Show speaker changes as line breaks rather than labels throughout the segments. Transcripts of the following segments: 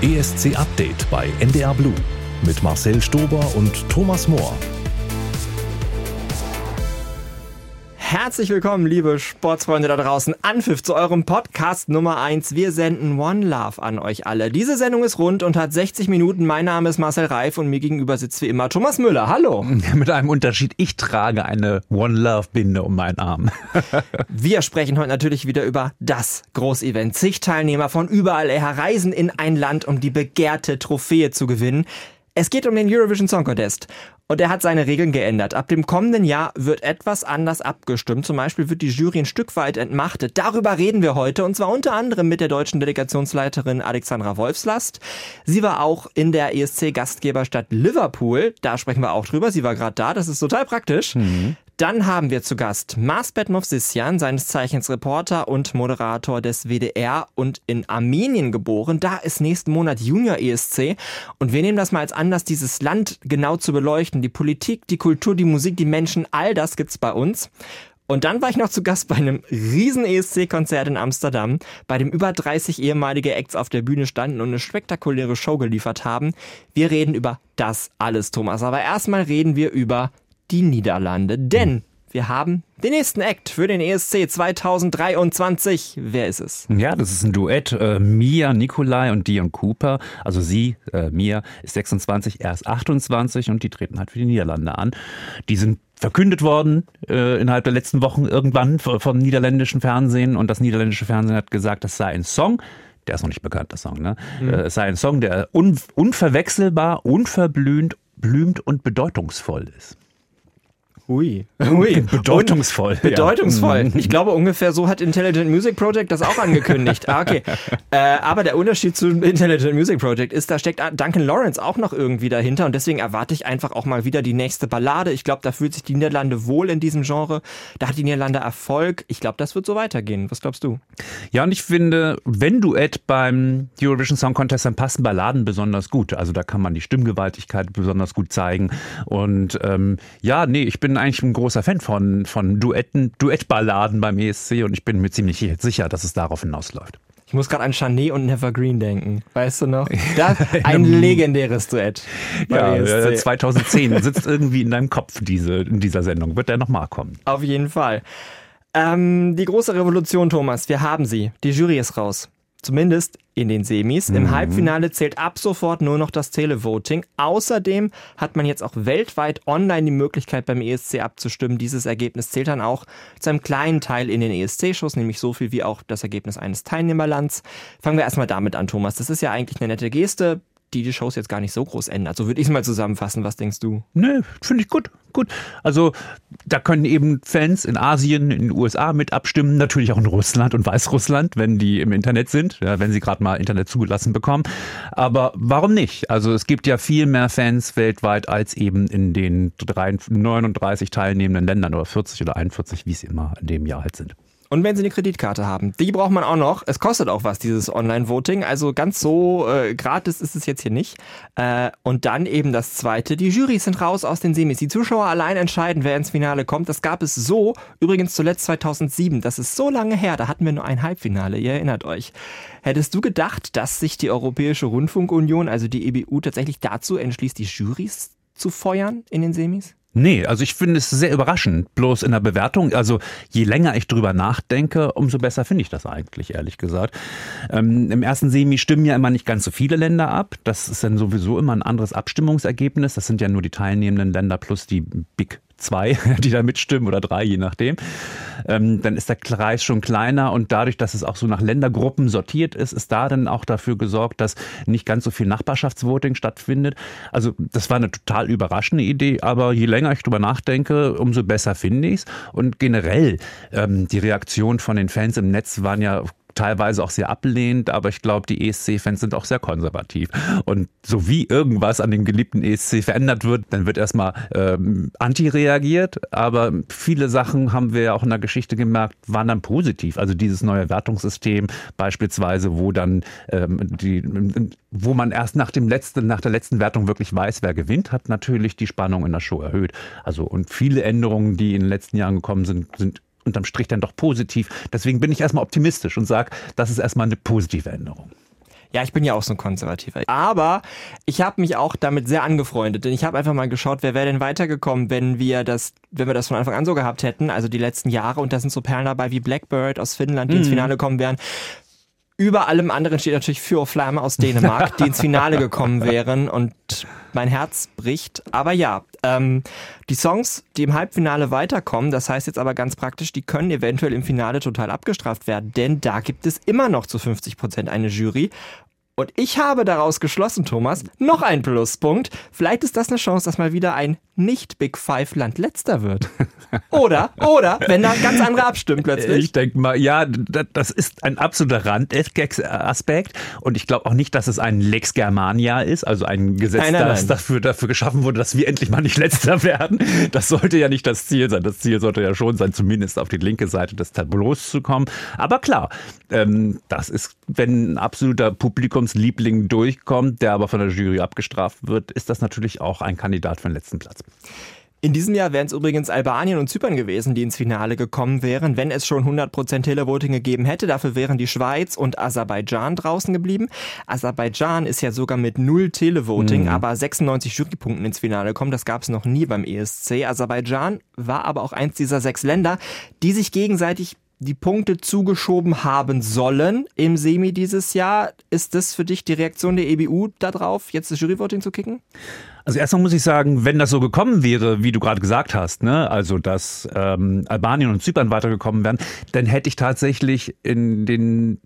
ESC Update bei NDR Blue mit Marcel Stober und Thomas Mohr.
Herzlich willkommen, liebe Sportsfreunde da draußen. Anpfiff zu eurem Podcast Nummer 1. Wir senden One Love an euch alle. Diese Sendung ist rund und hat 60 Minuten. Mein Name ist Marcel Reif und mir gegenüber sitzt wie immer Thomas Müller. Hallo.
Mit einem Unterschied. Ich trage eine One Love Binde um meinen Arm.
Wir sprechen heute natürlich wieder über das Großevent. Zig Teilnehmer von überall her reisen in ein Land, um die begehrte Trophäe zu gewinnen. Es geht um den Eurovision Song Contest. Und er hat seine Regeln geändert. Ab dem kommenden Jahr wird etwas anders abgestimmt. Zum Beispiel wird die Jury ein Stück weit entmachtet. Darüber reden wir heute. Und zwar unter anderem mit der deutschen Delegationsleiterin Alexandra Wolfslast. Sie war auch in der ESC-Gastgeberstadt Liverpool. Da sprechen wir auch drüber. Sie war gerade da. Das ist total praktisch. Mhm. Dann haben wir zu Gast Masbet Movsisyan, seines Zeichens Reporter und Moderator des WDR und in Armenien geboren. Da ist nächsten Monat Junior ESC und wir nehmen das mal als Anlass, dieses Land genau zu beleuchten. Die Politik, die Kultur, die Musik, die Menschen, all das gibt's bei uns. Und dann war ich noch zu Gast bei einem riesen ESC-Konzert in Amsterdam, bei dem über 30 ehemalige Acts auf der Bühne standen und eine spektakuläre Show geliefert haben. Wir reden über das alles, Thomas. Aber erstmal reden wir über die Niederlande. Denn wir haben den nächsten Act für den ESC 2023. Wer ist es?
Ja, das ist ein Duett. Äh, Mia Nikolai und Dion Cooper. Also sie, äh, Mia, ist 26, er ist 28 und die treten halt für die Niederlande an. Die sind verkündet worden äh, innerhalb der letzten Wochen irgendwann vom niederländischen Fernsehen und das niederländische Fernsehen hat gesagt, das sei ein Song, der ist noch nicht bekannt, der Song, ne? Mhm. Äh, es sei ein Song, der un unverwechselbar, unverblümt blümt und bedeutungsvoll ist.
Ui. Ui.
Bedeutungsvoll.
Und bedeutungsvoll. Ja. Ich glaube, ungefähr so hat Intelligent Music Project das auch angekündigt. Ah, okay. Äh, aber der Unterschied zu Intelligent Music Project ist, da steckt Duncan Lawrence auch noch irgendwie dahinter und deswegen erwarte ich einfach auch mal wieder die nächste Ballade. Ich glaube, da fühlt sich die Niederlande wohl in diesem Genre. Da hat die Niederlande Erfolg. Ich glaube, das wird so weitergehen. Was glaubst du?
Ja, und ich finde, wenn Duett beim Eurovision Song Contest, dann passen Balladen besonders gut. Also da kann man die Stimmgewaltigkeit besonders gut zeigen. Und ähm, ja, nee, ich bin eigentlich ein großer Fan von, von Duetten, Duettballaden beim ESC und ich bin mir ziemlich sicher, dass es darauf hinausläuft.
Ich muss gerade an Chanet und Nevergreen denken. Weißt du noch? Das, ein legendäres Duett.
Ja, ESC. 2010 sitzt irgendwie in deinem Kopf diese, in dieser Sendung. Wird der nochmal kommen?
Auf jeden Fall. Ähm, die große Revolution, Thomas, wir haben sie. Die Jury ist raus. Zumindest in den Semis. Im mhm. Halbfinale zählt ab sofort nur noch das Televoting. Außerdem hat man jetzt auch weltweit online die Möglichkeit beim ESC abzustimmen. Dieses Ergebnis zählt dann auch zu einem kleinen Teil in den ESC-Shows, nämlich so viel wie auch das Ergebnis eines Teilnehmerlands. Fangen wir erstmal damit an, Thomas. Das ist ja eigentlich eine nette Geste die die Shows jetzt gar nicht so groß ändert. So würde ich es mal zusammenfassen. Was denkst du?
Nee, finde ich gut. Gut. Also da können eben Fans in Asien, in den USA mit abstimmen, natürlich auch in Russland und Weißrussland, wenn die im Internet sind, ja, wenn sie gerade mal Internet zugelassen bekommen. Aber warum nicht? Also es gibt ja viel mehr Fans weltweit als eben in den 39 teilnehmenden Ländern oder 40 oder 41, wie es immer in dem Jahr halt sind.
Und wenn Sie eine Kreditkarte haben, die braucht man auch noch. Es kostet auch was, dieses Online-Voting. Also ganz so äh, gratis ist es jetzt hier nicht. Äh, und dann eben das Zweite. Die Jurys sind raus aus den Semis. Die Zuschauer allein entscheiden, wer ins Finale kommt. Das gab es so, übrigens zuletzt 2007. Das ist so lange her. Da hatten wir nur ein Halbfinale. Ihr erinnert euch. Hättest du gedacht, dass sich die Europäische Rundfunkunion, also die EBU, tatsächlich dazu entschließt, die Jurys zu feuern in den Semis?
Nee, also ich finde es sehr überraschend. Bloß in der Bewertung, also je länger ich drüber nachdenke, umso besser finde ich das eigentlich, ehrlich gesagt. Ähm, Im ersten Semi stimmen ja immer nicht ganz so viele Länder ab. Das ist dann sowieso immer ein anderes Abstimmungsergebnis. Das sind ja nur die teilnehmenden Länder plus die Big zwei, die da mitstimmen oder drei, je nachdem. Ähm, dann ist der Kreis schon kleiner und dadurch, dass es auch so nach Ländergruppen sortiert ist, ist da dann auch dafür gesorgt, dass nicht ganz so viel Nachbarschaftsvoting stattfindet. Also das war eine total überraschende Idee, aber je länger ich drüber nachdenke, umso besser finde ich es. Und generell ähm, die Reaktion von den Fans im Netz waren ja teilweise auch sehr ablehnend, aber ich glaube, die ESC-Fans sind auch sehr konservativ. Und so wie irgendwas an dem geliebten ESC verändert wird, dann wird erstmal ähm, anti reagiert. Aber viele Sachen haben wir ja auch in der Geschichte gemerkt, waren dann positiv. Also dieses neue Wertungssystem beispielsweise, wo dann ähm, die, wo man erst nach dem letzten, nach der letzten Wertung wirklich weiß, wer gewinnt, hat natürlich die Spannung in der Show erhöht. Also und viele Änderungen, die in den letzten Jahren gekommen sind, sind unterm Strich dann doch positiv. Deswegen bin ich erstmal optimistisch und sage, das ist erstmal eine positive Änderung.
Ja, ich bin ja auch so ein Konservativer. Aber ich habe mich auch damit sehr angefreundet, denn ich habe einfach mal geschaut, wer wäre denn weitergekommen, wenn wir das, wenn wir das von Anfang an so gehabt hätten, also die letzten Jahre. Und da sind so Perlen dabei wie Blackbird aus Finnland, die mhm. ins Finale kommen wären. Über allem anderen steht natürlich Für Flamme aus Dänemark, die ins Finale gekommen wären und mein Herz bricht. Aber ja, ähm, die Songs, die im Halbfinale weiterkommen, das heißt jetzt aber ganz praktisch, die können eventuell im Finale total abgestraft werden, denn da gibt es immer noch zu 50 Prozent eine Jury und ich habe daraus geschlossen, Thomas, noch ein Pluspunkt. Vielleicht ist das eine Chance, dass mal wieder ein nicht-Big Five-Land letzter wird. Oder, oder, wenn da ganz andere abstimmen plötzlich.
Ich denke mal, ja, das ist ein absoluter Randaspekt. Und ich glaube auch nicht, dass es ein Lex Germania ist, also ein Gesetz, nein, nein, das nein. Dafür, dafür geschaffen wurde, dass wir endlich mal nicht letzter werden. Das sollte ja nicht das Ziel sein. Das Ziel sollte ja schon sein, zumindest auf die linke Seite des Tableaus zu kommen. Aber klar, ähm, das ist, wenn ein absoluter Publikumsliebling durchkommt, der aber von der Jury abgestraft wird, ist das natürlich auch ein Kandidat für den letzten Platz.
In diesem Jahr wären es übrigens Albanien und Zypern gewesen, die ins Finale gekommen wären, wenn es schon 100% Televoting gegeben hätte. Dafür wären die Schweiz und Aserbaidschan draußen geblieben. Aserbaidschan ist ja sogar mit null Televoting, mhm. aber 96 Jurypunkten ins Finale gekommen. Das gab es noch nie beim ESC. Aserbaidschan war aber auch eins dieser sechs Länder, die sich gegenseitig die Punkte zugeschoben haben sollen im Semi dieses Jahr. Ist das für dich die Reaktion der EBU darauf, jetzt das Juryvoting zu kicken?
Also erstmal muss ich sagen, wenn das so gekommen wäre, wie du gerade gesagt hast, ne, also dass ähm, Albanien und Zypern weitergekommen wären, dann hätte ich tatsächlich in den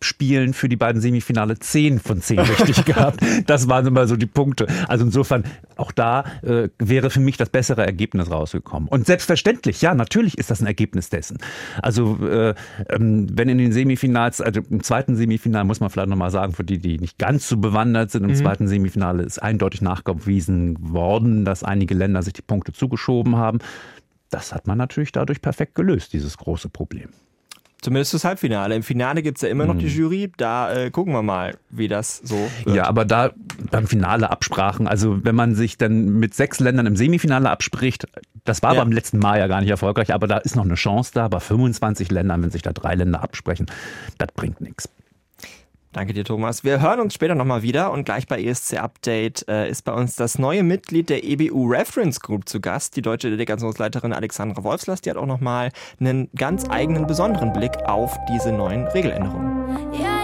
Tippspielen für die beiden Semifinale 10 von 10 richtig gehabt. Das waren immer so die Punkte. Also insofern, auch da äh, wäre für mich das bessere Ergebnis rausgekommen. Und selbstverständlich, ja, natürlich ist das ein Ergebnis dessen. Also äh, ähm, wenn in den Semifinals, also im zweiten Semifinal muss man vielleicht nochmal sagen, für die, die nicht ganz so bewandert sind, im mhm. zweiten Semifinale ist eindeutig nachgewiesen worden, dass einige Länder sich die Punkte zugeschoben haben. Das hat man natürlich dadurch perfekt gelöst, dieses große Problem.
Zumindest das Halbfinale. Im Finale gibt es ja immer noch die hm. Jury. Da äh, gucken wir mal, wie das so
wird. Ja, aber da beim Finale Absprachen, also wenn man sich dann mit sechs Ländern im Semifinale abspricht, das war ja. beim letzten Mal ja gar nicht erfolgreich, aber da ist noch eine Chance da. Bei 25 Ländern, wenn sich da drei Länder absprechen, das bringt nichts.
Danke dir, Thomas. Wir hören uns später nochmal wieder und gleich bei ESC Update äh, ist bei uns das neue Mitglied der EBU Reference Group zu Gast, die deutsche Delegationsleiterin Alexandra Wolfslast. Die hat auch nochmal einen ganz eigenen, besonderen Blick auf diese neuen Regeländerungen. Yeah.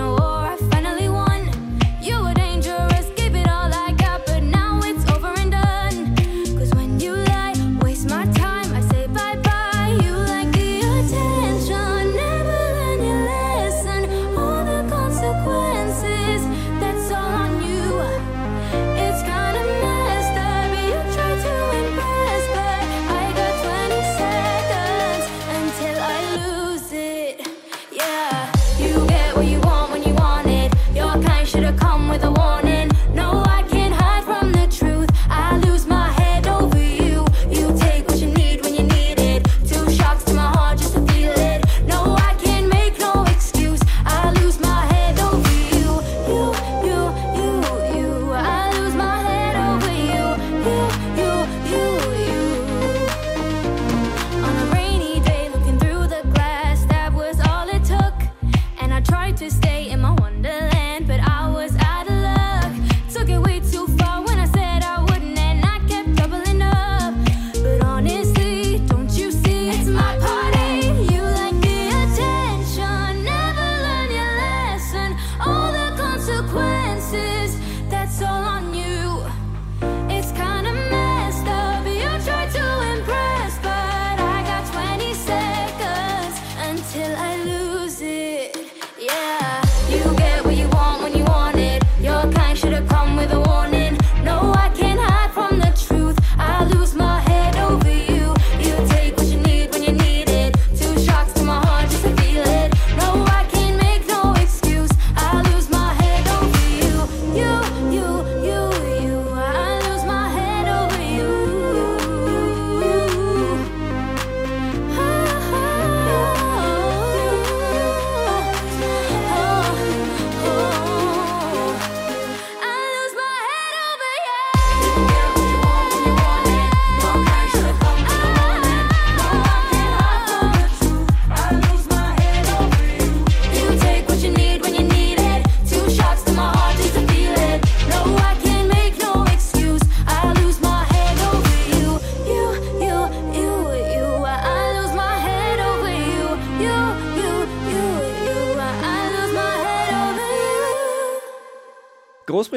a world.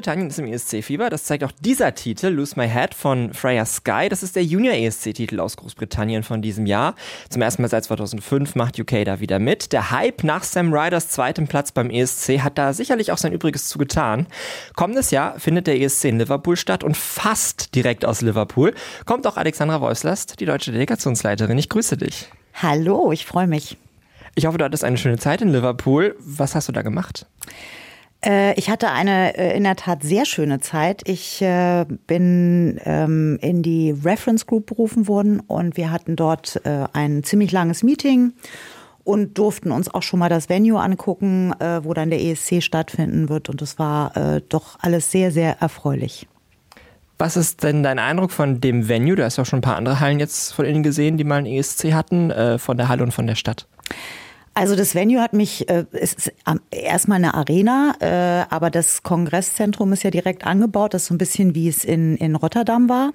Großbritannien ist im ESC-Fieber. Das zeigt auch dieser Titel, Lose My Head von Freya Sky. Das ist der Junior-ESC-Titel aus Großbritannien von diesem Jahr. Zum ersten Mal seit 2005 macht UK da wieder mit. Der Hype nach Sam Ryders zweitem Platz beim ESC hat da sicherlich auch sein Übriges zu getan. Kommendes Jahr findet der ESC in Liverpool statt und fast direkt aus Liverpool kommt auch Alexandra Wolfslast, die deutsche Delegationsleiterin. Ich grüße dich.
Hallo, ich freue mich.
Ich hoffe, du hattest eine schöne Zeit in Liverpool. Was hast du da gemacht?
Äh, ich hatte eine äh, in der Tat sehr schöne Zeit. Ich äh, bin ähm, in die Reference Group berufen worden und wir hatten dort ein ziemlich langes Meeting und durften uns auch schon mal das Venue angucken, wo dann der ESC stattfinden wird. Und es war doch alles sehr, sehr erfreulich.
Was ist denn dein Eindruck von dem Venue? Du hast ja auch schon ein paar andere Hallen jetzt von Ihnen gesehen, die mal einen ESC hatten, von der Halle und von der Stadt.
Also das Venue hat mich, äh, es ist erstmal eine Arena, äh, aber das Kongresszentrum ist ja direkt angebaut. Das ist so ein bisschen wie es in, in Rotterdam war,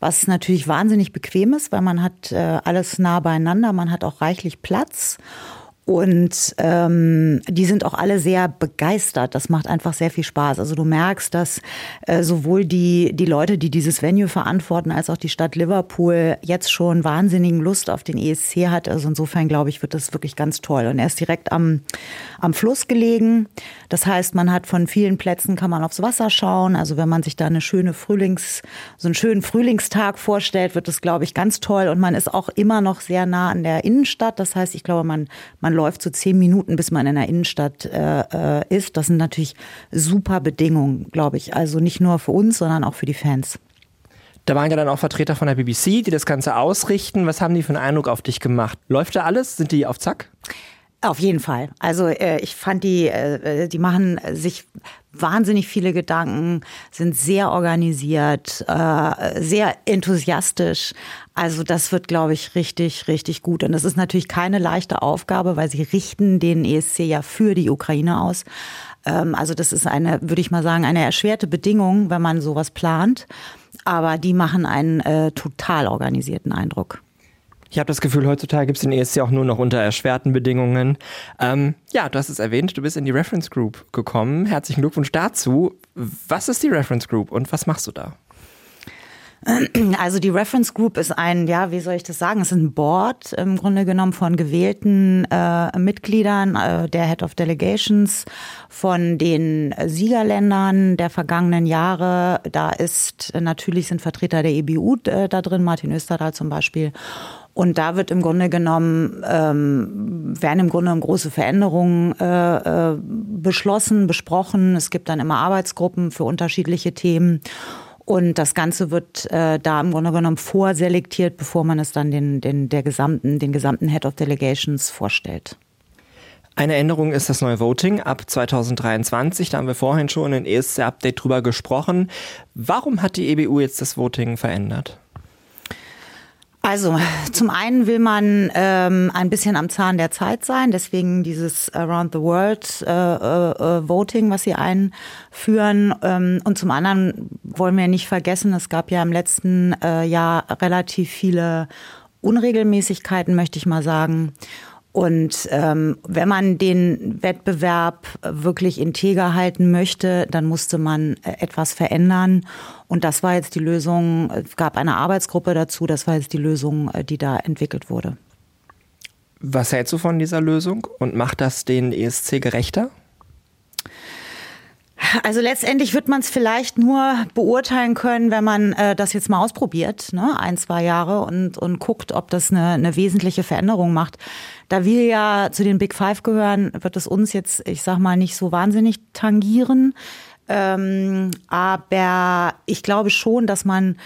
was natürlich wahnsinnig bequem ist, weil man hat äh, alles nah beieinander, man hat auch reichlich Platz. Und ähm, die sind auch alle sehr begeistert. Das macht einfach sehr viel Spaß. Also du merkst, dass äh, sowohl die, die Leute, die dieses Venue verantworten, als auch die Stadt Liverpool jetzt schon wahnsinnigen Lust auf den ESC hat. Also insofern glaube ich, wird das wirklich ganz toll. Und er ist direkt am, am Fluss gelegen. Das heißt, man hat von vielen Plätzen kann man aufs Wasser schauen. Also wenn man sich da eine schöne Frühlings, so einen schönen Frühlingstag vorstellt, wird das, glaube ich, ganz toll. Und man ist auch immer noch sehr nah an der Innenstadt. Das heißt, ich glaube, man, man läuft so zehn Minuten, bis man in der Innenstadt äh, äh, ist. Das sind natürlich super Bedingungen, glaube ich. Also nicht nur für uns, sondern auch für die Fans.
Da waren ja dann auch Vertreter von der BBC, die das Ganze ausrichten. Was haben die für einen Eindruck auf dich gemacht? Läuft da alles? Sind die auf Zack?
Auf jeden Fall. Also äh, ich fand die, äh, die machen sich wahnsinnig viele Gedanken, sind sehr organisiert, äh, sehr enthusiastisch. Also das wird, glaube ich, richtig, richtig gut. Und das ist natürlich keine leichte Aufgabe, weil sie richten den ESC ja für die Ukraine aus. Ähm, also das ist eine, würde ich mal sagen, eine erschwerte Bedingung, wenn man sowas plant. Aber die machen einen äh, total organisierten Eindruck.
Ich habe das Gefühl, heutzutage gibt es den ESC auch nur noch unter erschwerten Bedingungen. Ähm, ja, du hast es erwähnt, du bist in die Reference Group gekommen. Herzlichen Glückwunsch dazu. Was ist die Reference Group und was machst du da?
Also die Reference Group ist ein, ja, wie soll ich das sagen? Es ist ein Board im Grunde genommen von gewählten äh, Mitgliedern äh, der Head of Delegations von den Siegerländern der vergangenen Jahre. Da ist natürlich sind Vertreter der EBU äh, da drin, Martin Österdahl zum Beispiel und da wird im Grunde genommen, ähm, werden im Grunde genommen große Veränderungen äh, äh, beschlossen, besprochen. Es gibt dann immer Arbeitsgruppen für unterschiedliche Themen. Und das Ganze wird äh, da im Grunde genommen vorselektiert, bevor man es dann den, den, der gesamten, den gesamten Head of Delegations vorstellt.
Eine Änderung ist das neue Voting ab 2023. Da haben wir vorhin schon in ESC-Update drüber gesprochen. Warum hat die EBU jetzt das Voting verändert?
Also zum einen will man ähm, ein bisschen am Zahn der Zeit sein, deswegen dieses Around the World äh, äh, Voting, was sie einführen. Ähm, und zum anderen wollen wir nicht vergessen, es gab ja im letzten äh, Jahr relativ viele Unregelmäßigkeiten, möchte ich mal sagen. Und ähm, wenn man den Wettbewerb wirklich integer halten möchte, dann musste man äh, etwas verändern. Und das war jetzt die Lösung. Es gab eine Arbeitsgruppe dazu. Das war jetzt die Lösung, äh, die da entwickelt wurde.
Was hältst du von dieser Lösung und macht das den ESC gerechter?
Also letztendlich wird man es vielleicht nur beurteilen können, wenn man äh, das jetzt mal ausprobiert, ne? ein, zwei Jahre und, und guckt, ob das eine, eine wesentliche Veränderung macht. Da wir ja zu den Big Five gehören, wird es uns jetzt, ich sag mal, nicht so wahnsinnig tangieren. Ähm, aber ich glaube schon, dass man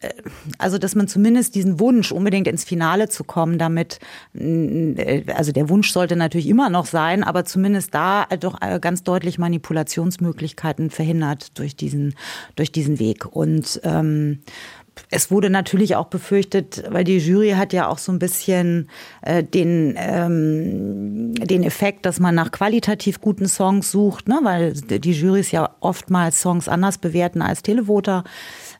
äh, also dass man zumindest diesen Wunsch, unbedingt ins Finale zu kommen, damit, äh, also der Wunsch sollte natürlich immer noch sein, aber zumindest da doch äh, ganz deutlich Manipulationsmöglichkeiten verhindert durch diesen, durch diesen Weg. Und ähm, es wurde natürlich auch befürchtet, weil die Jury hat ja auch so ein bisschen äh, den, ähm, den Effekt, dass man nach qualitativ guten Songs sucht, ne? weil die Jurys ja oftmals Songs anders bewerten als Televoter.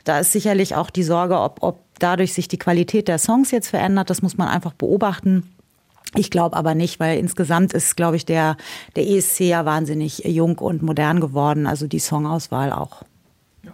Da ist sicherlich auch die Sorge, ob, ob dadurch sich die Qualität der Songs jetzt verändert. Das muss man einfach beobachten.
Ich glaube aber nicht, weil insgesamt ist, glaube ich, der, der ESC ja wahnsinnig jung und modern geworden, also die Songauswahl auch.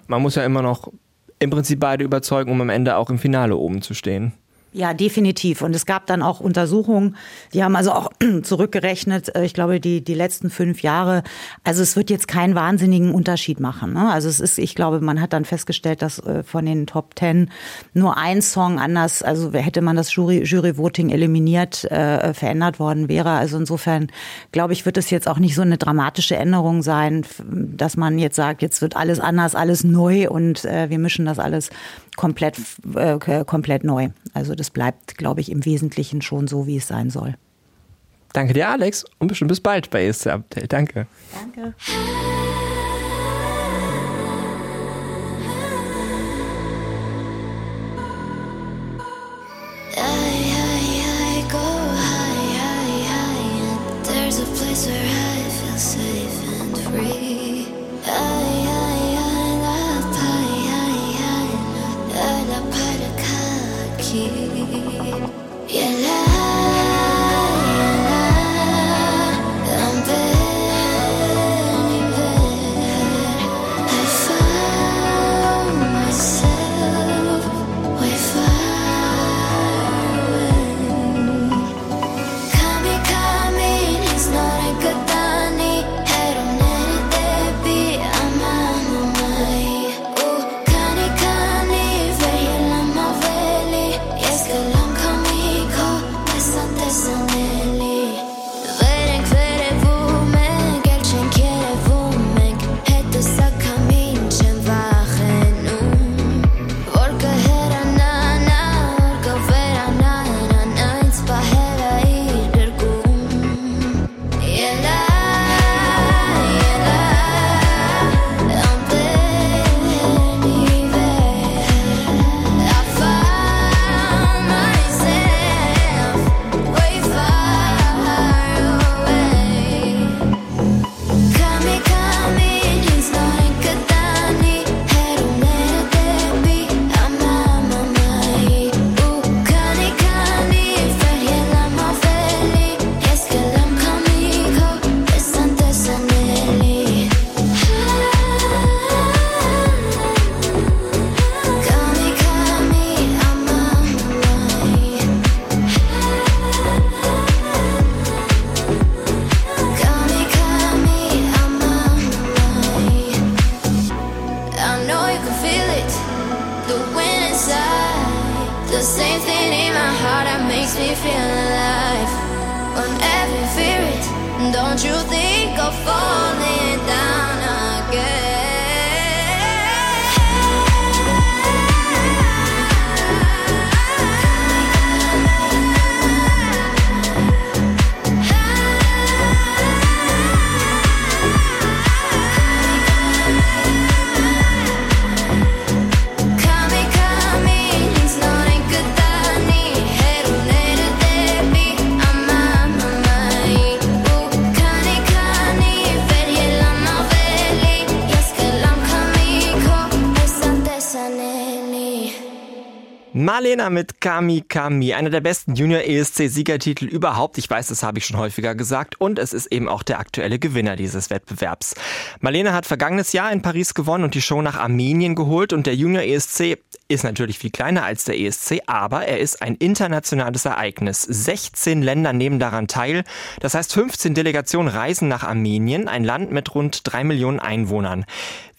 Man muss ja immer noch im Prinzip beide überzeugen, um am Ende auch im Finale oben zu stehen.
Ja, definitiv. Und es gab dann auch Untersuchungen, die haben also auch zurückgerechnet, äh, ich glaube, die, die letzten fünf Jahre. Also es wird jetzt keinen wahnsinnigen Unterschied machen. Ne? Also es ist, ich glaube, man hat dann festgestellt, dass äh, von den Top Ten nur ein Song anders, also hätte man das Jury, Jury-Voting eliminiert, äh, verändert worden wäre. Also insofern, glaube ich, wird es jetzt auch nicht so eine dramatische Änderung sein, dass man jetzt sagt, jetzt wird alles anders, alles neu und äh, wir mischen das alles komplett, äh, komplett neu. Also das bleibt, glaube ich, im Wesentlichen schon so, wie es sein soll.
Danke dir, Alex, und bestimmt bis bald bei ESC Update. Danke.
Danke.
Marlena mit Kami Kami, einer der besten Junior ESC Siegertitel überhaupt. Ich weiß, das habe ich schon häufiger gesagt. Und es ist eben auch der aktuelle Gewinner dieses Wettbewerbs. Marlena hat vergangenes Jahr in Paris gewonnen und die Show nach Armenien geholt. Und der Junior ESC ist natürlich viel kleiner als der ESC, aber er ist ein internationales Ereignis. 16 Länder nehmen daran teil. Das heißt, 15 Delegationen reisen nach Armenien, ein Land mit rund drei Millionen Einwohnern.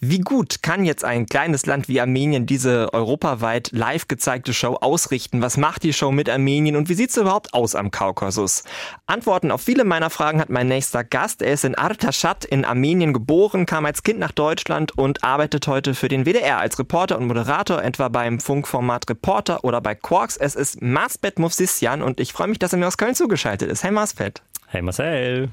Wie gut kann jetzt ein kleines Land wie Armenien diese europaweit live gezeigte Show ausrichten? Was macht die Show mit Armenien und wie sieht es überhaupt aus am Kaukasus? Antworten auf viele meiner Fragen hat mein nächster Gast. Er ist in Artashat in Armenien geboren, kam als Kind nach Deutschland und arbeitet heute für den WDR als Reporter und Moderator, etwa beim Funkformat Reporter oder bei Quarks. Es ist Maspet Movsisyan und ich freue mich, dass er mir aus Köln zugeschaltet ist. Hey Maspet.
Hey Marcel.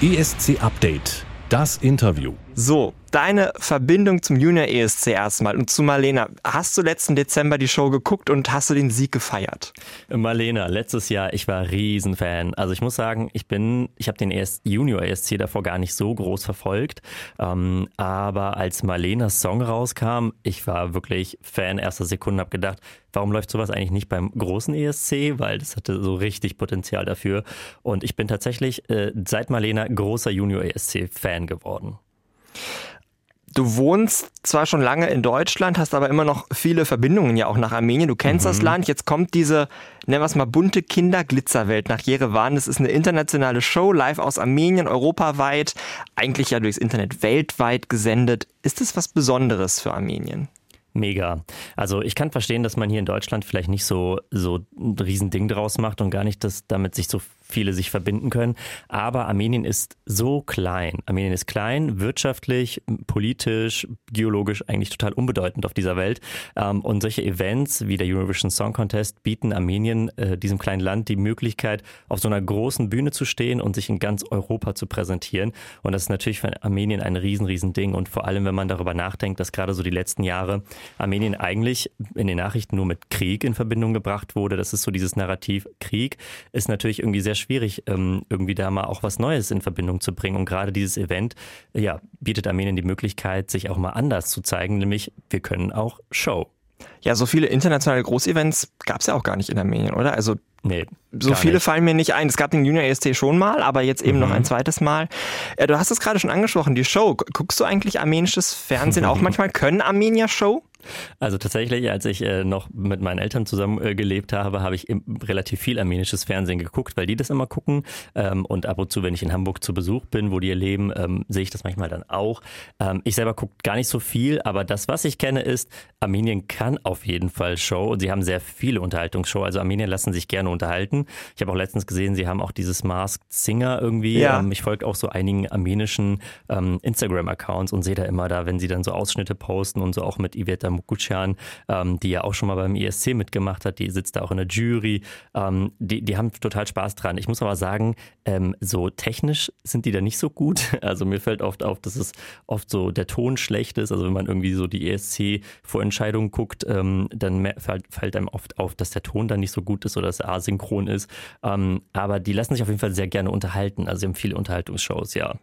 ESC Update. Das Interview.
So, deine Verbindung zum Junior ESC erstmal und zu Marlena. Hast du letzten Dezember die Show geguckt und hast du den Sieg gefeiert?
Marlena, letztes Jahr, ich war Riesenfan. Also ich muss sagen, ich bin, ich habe den ES Junior ESC davor gar nicht so groß verfolgt. Ähm, aber als Marlenas Song rauskam, ich war wirklich Fan erster Sekunde, habe gedacht, warum läuft sowas eigentlich nicht beim großen ESC? Weil das hatte so richtig Potenzial dafür. Und ich bin tatsächlich äh, seit Marlena großer Junior ESC-Fan geworden.
Du wohnst zwar schon lange in Deutschland, hast aber immer noch viele Verbindungen ja auch nach Armenien. Du kennst mhm. das Land. Jetzt kommt diese, nennen wir es mal, bunte Kinderglitzerwelt nach Jerewan. Das ist eine internationale Show, live aus Armenien, europaweit, eigentlich ja durchs Internet weltweit gesendet. Ist es was Besonderes für Armenien?
Mega. Also ich kann verstehen, dass man hier in Deutschland vielleicht nicht so, so ein Riesending draus macht und gar nicht, dass damit sich so viele sich verbinden können. Aber Armenien ist so klein. Armenien ist klein, wirtschaftlich, politisch, geologisch eigentlich total unbedeutend auf dieser Welt. Ähm, und solche Events wie der Eurovision Song Contest bieten Armenien, äh, diesem kleinen Land, die Möglichkeit, auf so einer großen Bühne zu stehen und sich in ganz Europa zu präsentieren. Und das ist natürlich für Armenien ein riesen, riesen Ding. Und vor allem, wenn man darüber nachdenkt, dass gerade so die letzten Jahre Armenien eigentlich in den Nachrichten nur mit Krieg in Verbindung gebracht wurde. Das ist so dieses Narrativ Krieg, ist natürlich irgendwie sehr schwierig, ähm, irgendwie da mal auch was Neues in Verbindung zu bringen. Und gerade dieses Event, ja, bietet Armenien die Möglichkeit, sich auch mal anders zu zeigen, nämlich wir können auch Show.
Ja, so viele internationale Großevents gab es ja auch gar nicht in Armenien, oder? Also
Nee,
so viele nicht. fallen mir nicht ein. Es gab den Junior EST schon mal, aber jetzt eben mhm. noch ein zweites Mal. Ja, du hast es gerade schon angesprochen, die Show. Guckst du eigentlich armenisches Fernsehen auch manchmal? Können Armenier Show?
Also tatsächlich, als ich äh, noch mit meinen Eltern zusammen äh, gelebt habe, habe ich relativ viel armenisches Fernsehen geguckt, weil die das immer gucken. Ähm, und ab und zu, wenn ich in Hamburg zu Besuch bin, wo die leben, ähm, sehe ich das manchmal dann auch. Ähm, ich selber gucke gar nicht so viel, aber das, was ich kenne, ist, Armenien kann auf jeden Fall Show und sie haben sehr viele Unterhaltungsshow. Also Armenien lassen sich gerne unterhalten. Ich habe auch letztens gesehen, sie haben auch dieses Masked Singer irgendwie. Ja. ich folge auch so einigen armenischen Instagram-Accounts und sehe da immer da, wenn sie dann so Ausschnitte posten und so auch mit Iveta Mukuchan, ähm, die ja auch schon mal beim ESC mitgemacht hat, die sitzt da auch in der Jury. Ähm, die, die haben total Spaß dran. Ich muss aber sagen, ähm, so technisch sind die da nicht so gut. Also mir fällt oft auf, dass es oft so der Ton schlecht ist. Also wenn man irgendwie so die ESC-Vorentscheidungen guckt, ähm, dann fällt, fällt, einem oft auf, dass der Ton dann nicht so gut ist oder dass er asynchron ist. Ähm, aber die lassen sich auf jeden Fall sehr gerne unterhalten. Also sie haben viele Unterhaltungsshows, ja.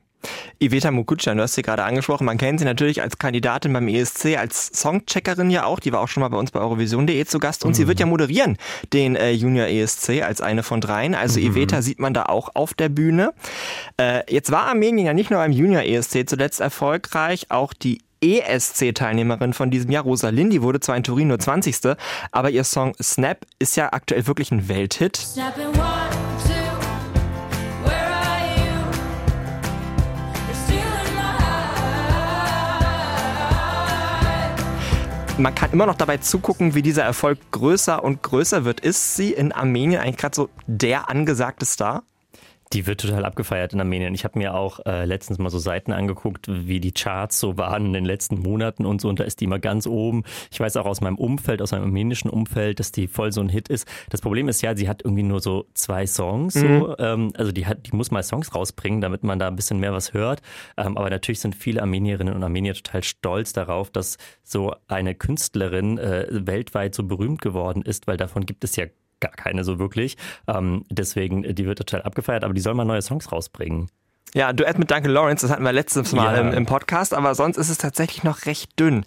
Iveta Mukucan, du hast sie gerade angesprochen. Man kennt sie natürlich als Kandidatin beim ESC, als Songcheckerin ja auch. Die war auch schon mal bei uns bei Eurovision.de zu Gast. Und mhm. sie wird ja moderieren den äh, Junior ESC als eine von dreien. Also mhm. Iveta sieht man da auch auf der Bühne. Äh, jetzt war Armenien ja nicht nur beim Junior ESC zuletzt erfolgreich, auch die ESC-Teilnehmerin von diesem Jahr, Rosa Lindy, wurde zwar in Turin nur 20. Aber ihr Song Snap ist ja aktuell wirklich ein Welthit. Snap Man kann immer noch dabei zugucken, wie dieser Erfolg größer und größer wird. Ist sie in Armenien eigentlich gerade so der angesagte Star?
Die wird total abgefeiert in Armenien. Ich habe mir auch äh, letztens mal so Seiten angeguckt, wie die Charts so waren in den letzten Monaten und so. Und da ist die immer ganz oben. Ich weiß auch aus meinem Umfeld, aus meinem armenischen Umfeld, dass die voll so ein Hit ist. Das Problem ist ja, sie hat irgendwie nur so zwei Songs. Mhm. So. Ähm, also die, hat, die muss mal Songs rausbringen, damit man da ein bisschen mehr was hört. Ähm, aber natürlich sind viele Armenierinnen und Armenier total stolz darauf, dass so eine Künstlerin äh, weltweit so berühmt geworden ist, weil davon gibt es ja gar keine so wirklich. Ähm, deswegen, die wird total abgefeiert, aber die soll mal neue Songs rausbringen.
Ja, Duett mit Duncan Lawrence, das hatten wir letztes Mal ja. im, im, Podcast, aber sonst ist es tatsächlich noch recht dünn.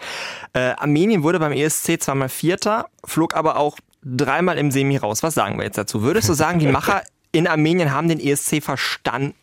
Äh, Armenien wurde beim ESC zweimal Vierter, flog aber auch dreimal im Semi raus. Was sagen wir jetzt dazu? Würdest du sagen, die Macher in Armenien haben den ESC verstanden?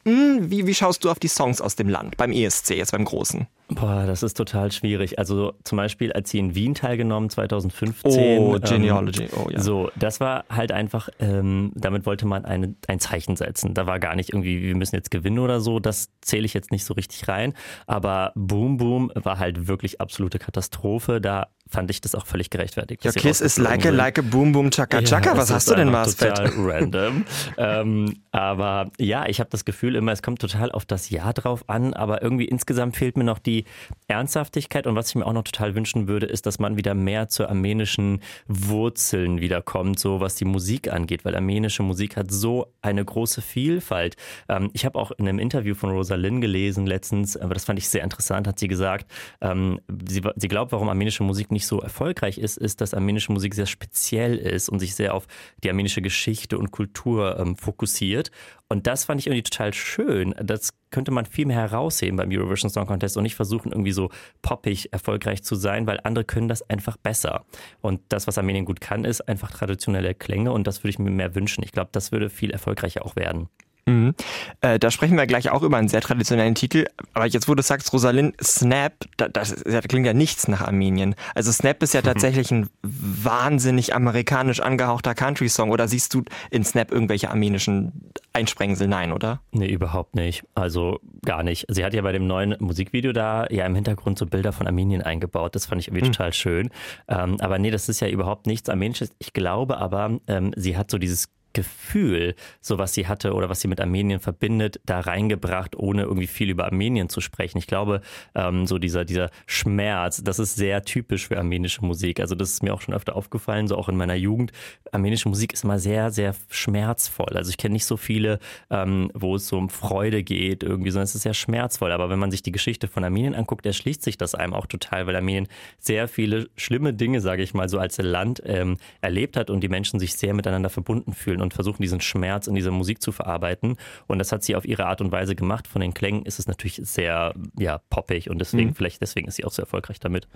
Wie, wie schaust du auf die Songs aus dem Land beim ESC, jetzt beim Großen?
Boah, das ist total schwierig. Also zum Beispiel, als sie in Wien teilgenommen, 2015.
Oh, Genealogy. Ähm, oh, ja.
So, das war halt einfach, ähm, damit wollte man eine, ein Zeichen setzen. Da war gar nicht irgendwie, wir müssen jetzt gewinnen oder so. Das zähle ich jetzt nicht so richtig rein. Aber Boom Boom war halt wirklich absolute Katastrophe. Da fand ich das auch völlig gerechtfertigt.
Your Kiss is like a, like a boom boom chaka chaka.
Ja,
Was hast
ist
du denn, Marsfeld?
Total random. ähm, aber ja, ich habe das Gefühl immer, es kommt total auf das Jahr drauf an, aber irgendwie insgesamt fehlt mir noch die Ernsthaftigkeit und was ich mir auch noch total wünschen würde, ist, dass man wieder mehr zu armenischen Wurzeln wiederkommt, so was die Musik angeht, weil armenische Musik hat so eine große Vielfalt. Ähm, ich habe auch in einem Interview von Rosalind gelesen letztens, aber das fand ich sehr interessant, hat sie gesagt, ähm, sie, sie glaubt, warum armenische Musik nicht so erfolgreich ist, ist, dass armenische Musik sehr speziell ist und sich sehr auf die armenische Geschichte und Kultur ähm, fokussiert. Und das fand ich irgendwie total schön. Das könnte man viel mehr herausheben beim Eurovision Song Contest und nicht versuchen, irgendwie so poppig erfolgreich zu sein, weil andere können das einfach besser. Und das, was Armenien gut kann, ist einfach traditionelle Klänge und das würde ich mir mehr wünschen. Ich glaube, das würde viel erfolgreicher auch werden.
Mhm. Äh, da sprechen wir gleich auch über einen sehr traditionellen Titel. Aber jetzt, wo du sagst, Rosalind, Snap, da, das, das klingt ja nichts nach Armenien. Also Snap ist ja tatsächlich ein wahnsinnig amerikanisch angehauchter Country-Song. Oder siehst du in Snap irgendwelche armenischen Einsprengsel? Nein, oder?
Nee, überhaupt nicht. Also gar nicht. Sie hat ja bei dem neuen Musikvideo da ja im Hintergrund so Bilder von Armenien eingebaut. Das fand ich irgendwie mhm. total schön. Ähm, aber nee, das ist ja überhaupt nichts Armenisches. Ich glaube aber, ähm, sie hat so dieses Gefühl, so was sie hatte oder was sie mit Armenien verbindet, da reingebracht, ohne irgendwie viel über Armenien zu sprechen. Ich glaube, ähm, so dieser, dieser Schmerz, das ist sehr typisch für armenische Musik. Also das ist mir auch schon öfter aufgefallen, so auch in meiner Jugend. Armenische Musik ist immer sehr, sehr schmerzvoll. Also ich kenne nicht so viele, ähm, wo es so um Freude geht irgendwie, sondern es ist sehr schmerzvoll. Aber wenn man sich die Geschichte von Armenien anguckt, erschließt sich das einem auch total, weil Armenien sehr viele schlimme Dinge, sage ich mal, so als Land ähm, erlebt hat und die Menschen sich sehr miteinander verbunden fühlen und versuchen, diesen Schmerz in dieser Musik zu verarbeiten. Und das hat sie auf ihre Art und Weise gemacht. Von den Klängen ist es natürlich sehr ja, poppig und deswegen, mhm. vielleicht deswegen ist sie auch so erfolgreich damit.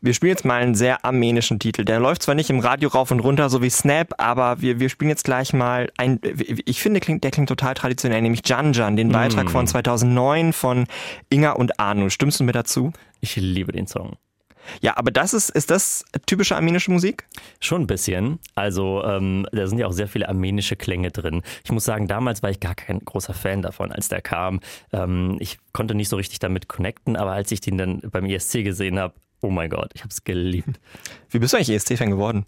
Wir spielen jetzt mal einen sehr armenischen Titel. Der läuft zwar nicht im Radio rauf und runter, so wie Snap, aber wir, wir spielen jetzt gleich mal ein, ich finde, der klingt total traditionell, nämlich Janjan, den Beitrag mm. von 2009 von Inga und Arno. Stimmst du mir dazu?
Ich liebe den Song.
Ja, aber das ist, ist das typische armenische Musik?
Schon ein bisschen. Also ähm, da sind ja auch sehr viele armenische Klänge drin. Ich muss sagen, damals war ich gar kein großer Fan davon, als der kam. Ähm, ich konnte nicht so richtig damit connecten, aber als ich den dann beim ESC gesehen habe, oh mein Gott, ich habe es geliebt.
Wie bist du eigentlich ESC-Fan geworden?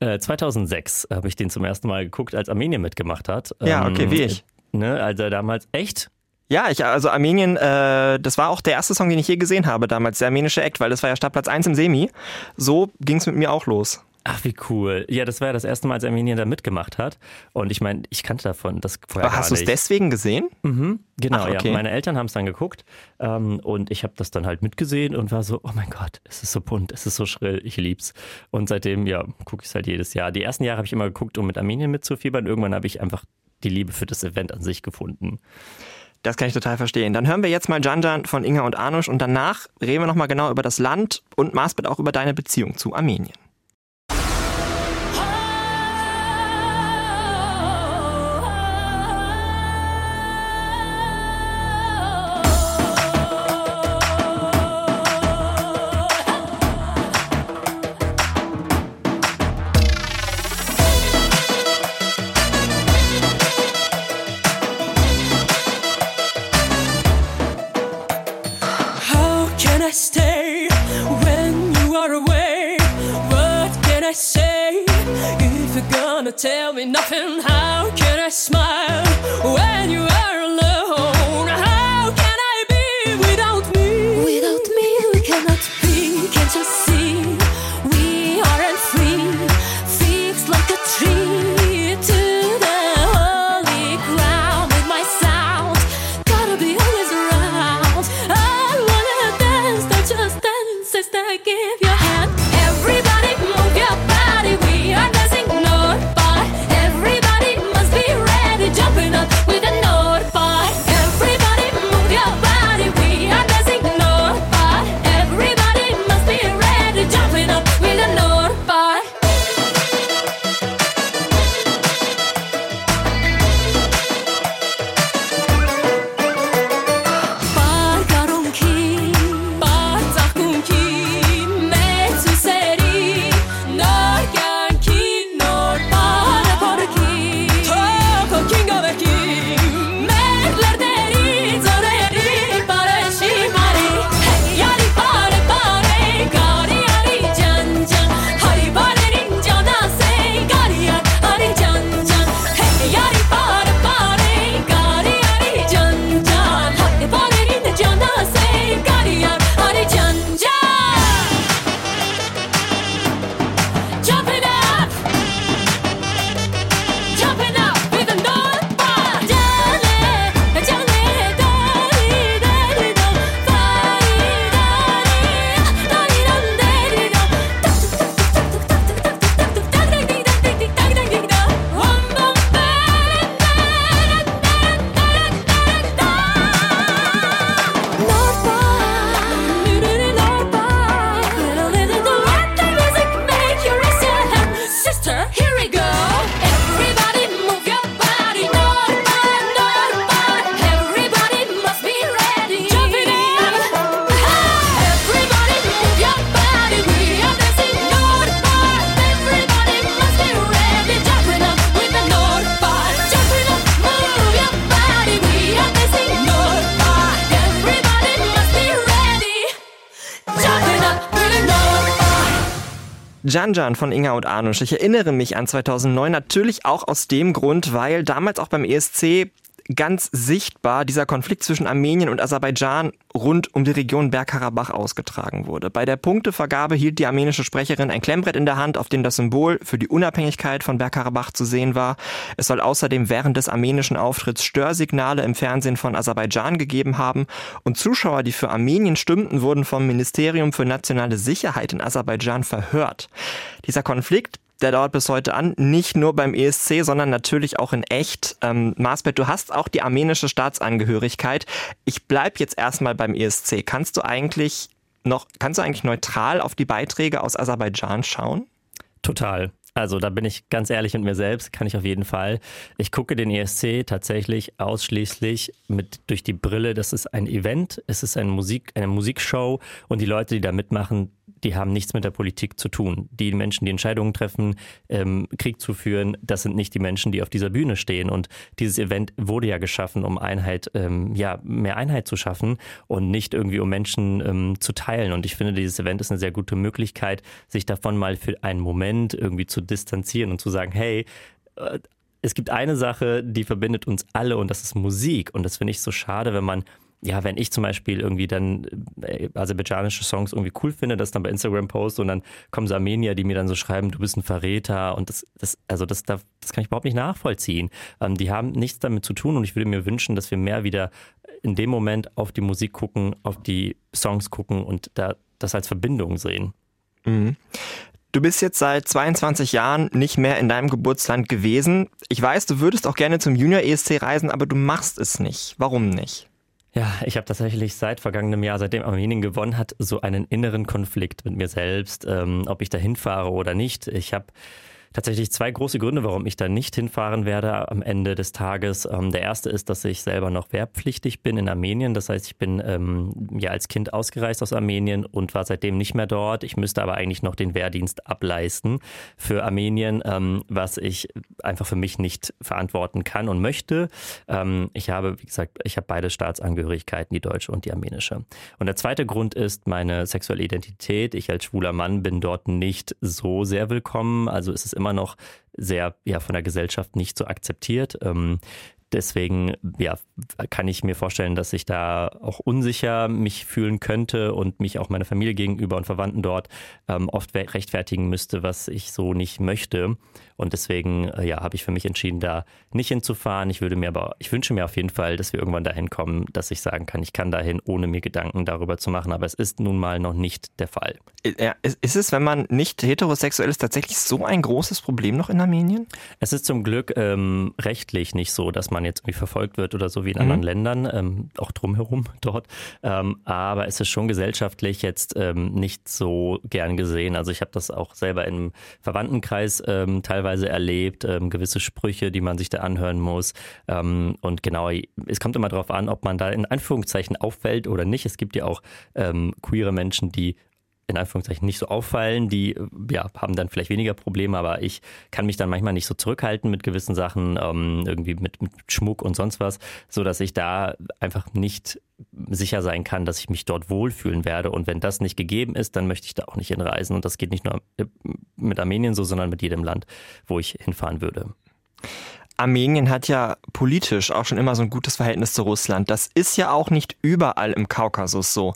2006 äh, habe ich den zum ersten Mal geguckt, als Armenien mitgemacht hat.
Ja, okay, ähm, wie ich.
Ne, also damals echt
ja, ich, also Armenien, äh, das war auch der erste Song, den ich je gesehen habe damals, der armenische Act, weil das war ja Startplatz 1 im Semi. So ging es mit mir auch los.
Ach, wie cool. Ja, das war ja das erste Mal, als Armenien da mitgemacht hat. Und ich meine, ich kannte davon das vorher
Aber hast du es deswegen gesehen?
Mhm, genau, Ach, okay. ja. Meine Eltern haben es dann geguckt ähm, und ich habe das dann halt mitgesehen und war so, oh mein Gott, es ist so bunt, es ist so schrill, ich lieb's. Und seitdem, ja, gucke ich es halt jedes Jahr. Die ersten Jahre habe ich immer geguckt, um mit Armenien mitzufiebern. Irgendwann habe ich einfach die Liebe für das Event an sich gefunden.
Das kann ich total verstehen. Dann hören wir jetzt mal Janjan von Inga und Anush und danach reden wir nochmal genau über das Land und Maßbett auch über deine Beziehung zu Armenien.
Tell me nothing. How
Jan Jan von Inga und Arnusch. Ich erinnere mich an 2009 natürlich auch aus dem Grund, weil damals auch beim ESC ganz sichtbar dieser Konflikt zwischen Armenien und Aserbaidschan rund um die Region Bergkarabach ausgetragen wurde. Bei der Punktevergabe hielt die armenische Sprecherin ein Klemmbrett in der Hand, auf dem das Symbol für die Unabhängigkeit von Bergkarabach zu sehen war. Es soll außerdem während des armenischen Auftritts Störsignale im Fernsehen von Aserbaidschan gegeben haben und Zuschauer, die für Armenien stimmten, wurden vom Ministerium für nationale Sicherheit in Aserbaidschan verhört. Dieser Konflikt der dauert bis heute an, nicht nur beim ESC, sondern natürlich auch in echt. Ähm, Marsbet, du hast auch die armenische Staatsangehörigkeit. Ich bleib jetzt erstmal beim ESC. Kannst du eigentlich noch, kannst du eigentlich neutral auf die Beiträge aus Aserbaidschan schauen?
Total. Also da bin ich ganz ehrlich mit mir selbst, kann ich auf jeden Fall. Ich gucke den ESC tatsächlich ausschließlich mit durch die Brille, das ist ein Event, es ist eine Musik, eine Musikshow und die Leute, die da mitmachen, die haben nichts mit der Politik zu tun. Die Menschen, die Entscheidungen treffen, ähm, Krieg zu führen, das sind nicht die Menschen, die auf dieser Bühne stehen. Und dieses Event wurde ja geschaffen, um Einheit, ähm, ja, mehr Einheit zu schaffen und nicht irgendwie um Menschen ähm, zu teilen. Und ich finde, dieses Event ist eine sehr gute Möglichkeit, sich davon mal für einen Moment irgendwie zu distanzieren und zu sagen, hey, äh, es gibt eine Sache, die verbindet uns alle und das ist Musik. Und das finde ich so schade, wenn man ja, wenn ich zum Beispiel irgendwie dann äh, aserbaidschanische Songs irgendwie cool finde, das dann bei Instagram poste und dann kommen so Armenier, die mir dann so schreiben, du bist ein Verräter und das, das also das, das, das kann ich überhaupt nicht nachvollziehen. Ähm, die haben nichts damit zu tun und ich würde mir wünschen, dass wir mehr wieder in dem Moment auf die Musik gucken, auf die Songs gucken und da das als Verbindung sehen.
Mhm. Du bist jetzt seit 22 Jahren nicht mehr in deinem Geburtsland gewesen. Ich weiß, du würdest auch gerne zum Junior ESC reisen, aber du machst es nicht. Warum nicht?
Ja, ich habe tatsächlich seit vergangenem Jahr, seitdem Armenien gewonnen hat, so einen inneren Konflikt mit mir selbst, ähm, ob ich da hinfahre oder nicht. Ich habe tatsächlich zwei große Gründe, warum ich da nicht hinfahren werde am Ende des Tages. Ähm, der erste ist, dass ich selber noch wehrpflichtig bin in Armenien. Das heißt, ich bin ähm, ja als Kind ausgereist aus Armenien und war seitdem nicht mehr dort. Ich müsste aber eigentlich noch den Wehrdienst ableisten für Armenien, ähm, was ich einfach für mich nicht verantworten kann und möchte. Ähm, ich habe, wie gesagt, ich habe beide Staatsangehörigkeiten, die deutsche und die armenische. Und der zweite Grund ist meine sexuelle Identität. Ich als schwuler Mann bin dort nicht so sehr willkommen. Also ist es immer noch sehr ja, von der Gesellschaft nicht so akzeptiert. Ähm, Deswegen ja, kann ich mir vorstellen, dass ich da auch unsicher mich fühlen könnte und mich auch meiner Familie gegenüber und Verwandten dort ähm, oft rechtfertigen müsste, was ich so nicht möchte. Und deswegen äh, ja, habe ich für mich entschieden, da nicht hinzufahren. Ich würde mir aber, ich wünsche mir auf jeden Fall, dass wir irgendwann dahin kommen, dass ich sagen kann, ich kann dahin, ohne mir Gedanken darüber zu machen. Aber es ist nun mal noch nicht der Fall.
Ja, ist es, wenn man nicht heterosexuell ist, tatsächlich so ein großes Problem noch in Armenien?
Es ist zum Glück ähm, rechtlich nicht so, dass man man jetzt irgendwie verfolgt wird oder so wie in mhm. anderen Ländern, ähm, auch drumherum dort. Ähm, aber es ist schon gesellschaftlich jetzt ähm, nicht so gern gesehen. Also ich habe das auch selber im Verwandtenkreis ähm, teilweise erlebt, ähm, gewisse Sprüche, die man sich da anhören muss. Ähm, und genau, es kommt immer darauf an, ob man da in Anführungszeichen auffällt oder nicht. Es gibt ja auch queere Menschen, die in Anführungszeichen nicht so auffallen, die ja, haben dann vielleicht weniger Probleme, aber ich kann mich dann manchmal nicht so zurückhalten mit gewissen Sachen, ähm, irgendwie mit, mit Schmuck und sonst was, so dass ich da einfach nicht sicher sein kann, dass ich mich dort wohlfühlen werde. Und wenn das nicht gegeben ist, dann möchte ich da auch nicht hinreisen. Und das geht nicht nur mit Armenien so, sondern mit jedem Land, wo ich hinfahren würde.
Armenien hat ja politisch auch schon immer so ein gutes Verhältnis zu Russland. Das ist ja auch nicht überall im Kaukasus so.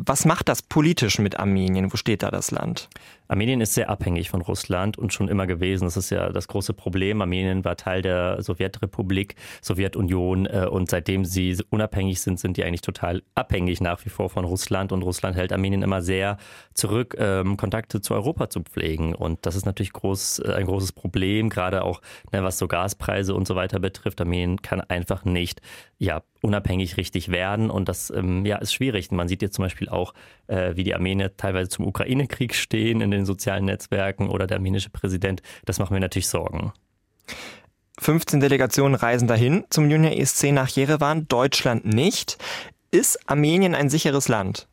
Was macht das politisch mit Armenien? Wo steht da das Land?
Armenien ist sehr abhängig von Russland und schon immer gewesen. Das ist ja das große Problem. Armenien war Teil der Sowjetrepublik, Sowjetunion äh, und seitdem sie unabhängig sind, sind die eigentlich total abhängig nach wie vor von Russland und Russland hält Armenien immer sehr zurück, ähm, Kontakte zu Europa zu pflegen und das ist natürlich groß, äh, ein großes Problem, gerade auch ne, was so Gaspreise und so weiter betrifft. Armenien kann einfach nicht ja unabhängig richtig werden und das ähm, ja ist schwierig. Man sieht jetzt zum Beispiel auch, äh, wie die Armenier teilweise zum Ukraine-Krieg stehen in sozialen Netzwerken oder der armenische Präsident. Das macht mir natürlich Sorgen.
15 Delegationen reisen dahin zum Junior ESC nach Jerewan, Deutschland nicht. Ist Armenien ein sicheres Land?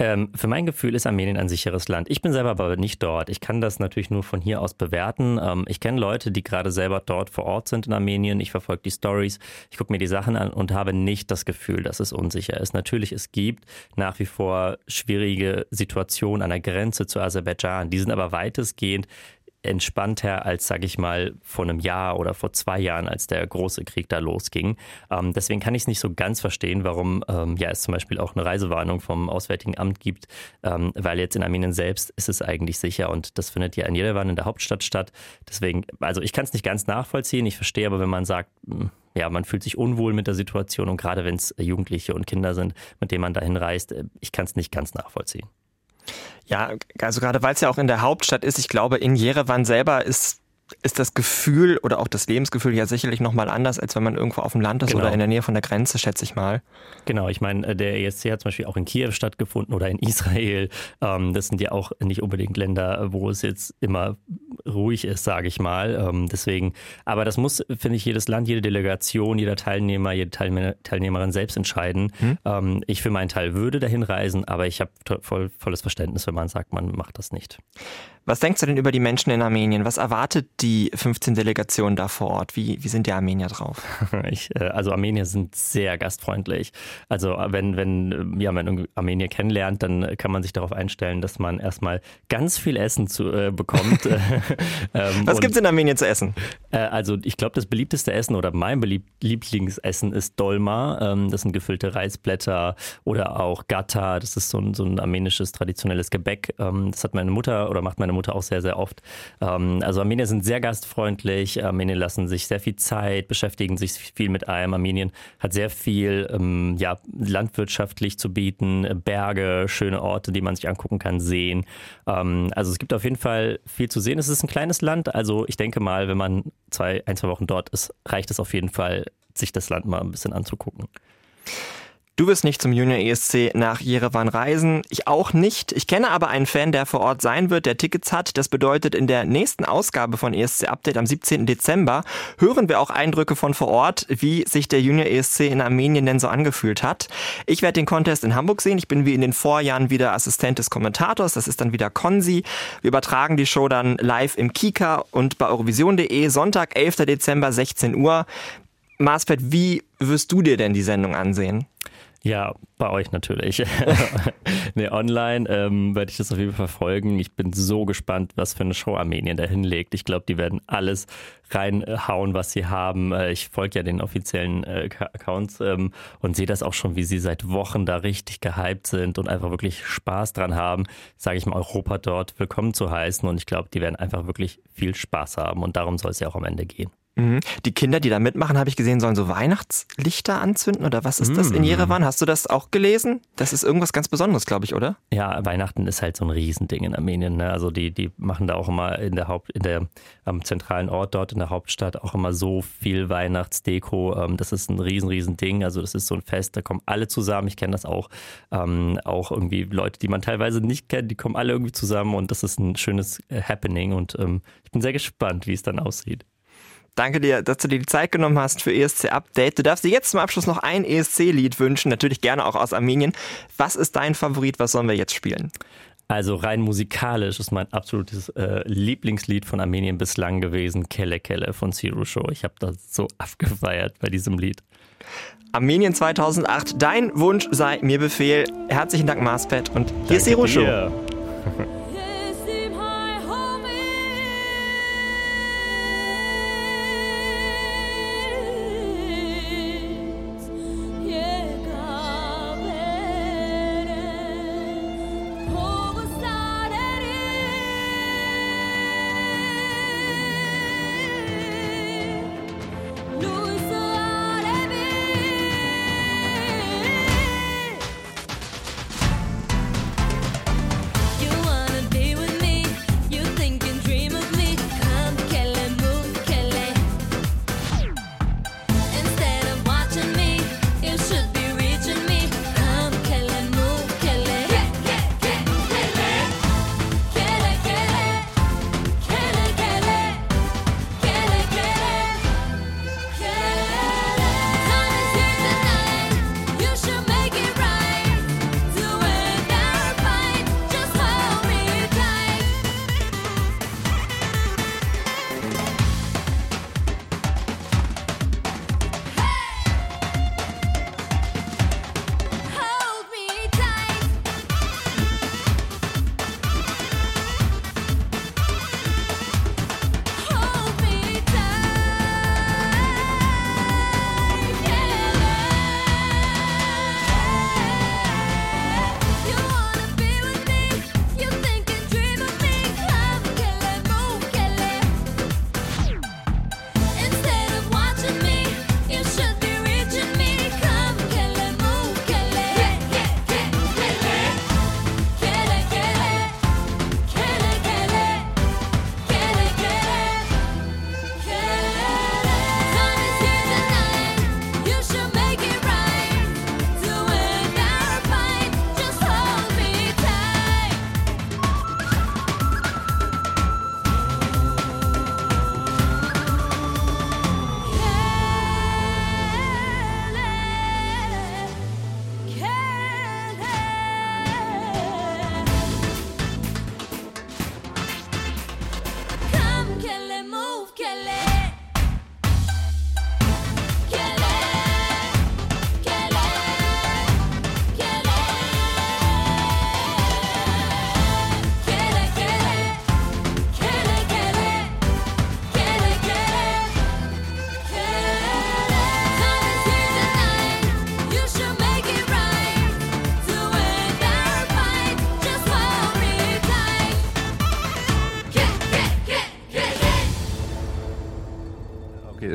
Ähm, für mein Gefühl ist Armenien ein sicheres Land. Ich bin selber aber nicht dort. Ich kann das natürlich nur von hier aus bewerten. Ähm, ich kenne Leute, die gerade selber dort vor Ort sind in Armenien. Ich verfolge die Stories, ich gucke mir die Sachen an und habe nicht das Gefühl, dass es unsicher ist. Natürlich, es gibt nach wie vor schwierige Situationen an der Grenze zu Aserbaidschan. Die sind aber weitestgehend entspannter als, sage ich mal, vor einem Jahr oder vor zwei Jahren, als der große Krieg da losging. Ähm, deswegen kann ich es nicht so ganz verstehen, warum ähm, ja es zum Beispiel auch eine Reisewarnung vom Auswärtigen Amt gibt, ähm, weil jetzt in Armenien selbst ist es eigentlich sicher und das findet ja in Jerewan in der Hauptstadt statt. Deswegen, also ich kann es nicht ganz nachvollziehen. Ich verstehe aber, wenn man sagt, mh, ja, man fühlt sich unwohl mit der Situation und gerade wenn es Jugendliche und Kinder sind, mit denen man dahin reist, äh, ich kann es nicht ganz nachvollziehen.
Ja, also gerade weil es ja auch in der Hauptstadt ist, ich glaube, in Jerewan selber ist ist das Gefühl oder auch das Lebensgefühl ja sicherlich nochmal anders, als wenn man irgendwo auf dem Land ist
Genau.
oder in der Nähe von der Grenze, schätze ich mal.
Genau, ich meine, äh, der ESC hat zum Beispiel auch in Kiew stattgefunden oder in Israel. Ähm, das sind ja auch nicht unbedingt Länder, wo es jetzt immer ruhig ist, sage ich mal. Ähm, deswegen, aber das muss, finde ich, jedes Land, jede Delegation, jeder Teilnehmer, jede Teilnehmer, Teilnehmerin selbst entscheiden. Ähm, ich für meinen Teil würde dahin reisen, aber ich habe voll, volles Verständnis, wenn man sagt, man macht das nicht.
Was denkst du denn über die Menschen in Armenien? Was erwartet die 15 Delegationen da vor Ort? Wie, wie sind die Armenier drauf?
Ich, äh, also Armenier sind sehr gastfreundlich. Also äh, wenn, wenn äh, ja, man Armenier kennenlernt, dann kann man sich darauf einstellen, dass man erstmal ganz viel Essen zu, äh, bekommt. ähm,
Was
und,
gibt's in Armenien zu essen?
Äh, also ich glaube, das beliebteste Essen oder mein belieb Lieblingsessen ist Dolma. Ähm, das sind gefüllte Reisblätter oder auch Gata. Das ist so ein, so ein armenisches traditionelles Gebäck. Ähm, das hat meine Mutter oder macht meine Mutter auch sehr, sehr oft. Ähm, also Armenier sind sehr gastfreundlich. Armenier lassen sich sehr viel Zeit, beschäftigen sich viel mit allem. Armenien hat sehr viel ähm, ja, landwirtschaftlich zu bieten, Berge, schöne Orte, die man sich angucken kann, sehen. Ähm, also es gibt auf jeden Fall viel zu sehen. Es ist ein kleines Land, also ich denke mal, wenn man zwei, ein, zwei Wochen dort ist, reicht es auf jeden Fall, sich das Land mal ein bisschen anzugucken.
Du wirst nicht zum Junior ESC nach Jerewan reisen. Ich auch nicht. Ich kenne aber einen Fan, der vor Ort sein wird, der Tickets hat. Das bedeutet, in der nächsten Ausgabe von ESC Update am 17. Dezember hören wir auch Eindrücke von vor Ort, wie sich der Junior ESC in Armenien denn so angefühlt hat. Ich werde den Contest in Hamburg sehen. Ich bin wie in den Vorjahren wieder Assistent des Kommentators. Das ist dann wieder Konzi. Wir übertragen die Show dann live im Kika und bei Eurovision.de Sonntag, 11. Dezember, 16 Uhr. Marsfeld, wie wirst du dir denn die Sendung ansehen?
Ja, bei euch natürlich. nee, online ähm, werde ich das auf jeden Fall verfolgen. Ich bin so gespannt, was für eine Show Armenien da hinlegt. Ich glaube, die werden alles reinhauen, was sie haben. Äh, Ich folge ja den offiziellen äh, Accounts ähm, und sehe das auch schon, wie sie seit Wochen da richtig gehypt sind und einfach wirklich Spaß dran haben, sage ich mal, Europa dort willkommen zu heißen. Und ich glaube, die werden einfach wirklich viel Spaß haben. Und darum soll es ja auch am Ende gehen.
Mhm. Die Kinder, die da mitmachen, habe ich gesehen, sollen so Weihnachtslichter anzünden oder was ist das in Jerewan? Hast du das auch gelesen? Das ist irgendwas ganz Besonderes, glaube ich, oder?
Ja, Weihnachten ist halt so ein Riesending in Armenien. Ne? Also die, die machen da auch immer in der Haupt, in der am zentralen Ort dort in der Hauptstadt auch immer so viel Weihnachtsdeko. Ähm, das ist ein riesen, riesen Ding. Also das ist so ein Fest, da kommen alle zusammen. Ich kenne das auch. Ähm, auch irgendwie Leute, die man teilweise nicht kennt, die kommen alle irgendwie zusammen und das ist ein schönes äh, Happening. Und ähm, ich bin sehr gespannt, wie es dann aussieht.
Danke dir, dass du dir die Zeit genommen hast für ESC Update. Du darfst dir jetzt zum Abschluss noch ein ESC-Lied wünschen, natürlich gerne auch aus Armenien. Was ist dein Favorit? Was sollen wir jetzt spielen?
Also rein musikalisch ist mein absolutes äh, Lieblingslied von Armenien bislang gewesen, Kelle Kelle von Zero Show. Ich habe das so abgefeiert bei diesem Lied.
Armenien 2008, dein Wunsch sei mir Befehl. Herzlichen Dank, Marspet. Und hier ist Zero Show.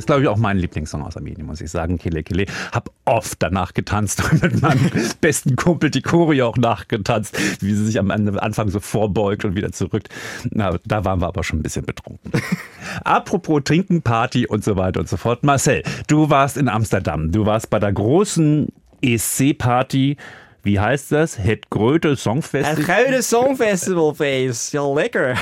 Ist glaube ich auch mein Lieblingssong aus Armenien, muss ich sagen. Kele Kele. Hab oft danach getanzt und mit meinem besten Kumpel die Choreo auch nachgetanzt, wie sie sich am Anfang so vorbeugt und wieder zurück. Na, da waren wir aber schon ein bisschen betrunken. Apropos Trinken, Party und so weiter und so fort. Marcel, du warst in Amsterdam. Du warst bei der großen ESC-Party. Wie heißt das? Het Gröte Songfestival.
gouden Songfestivalfeest. Ja, lecker.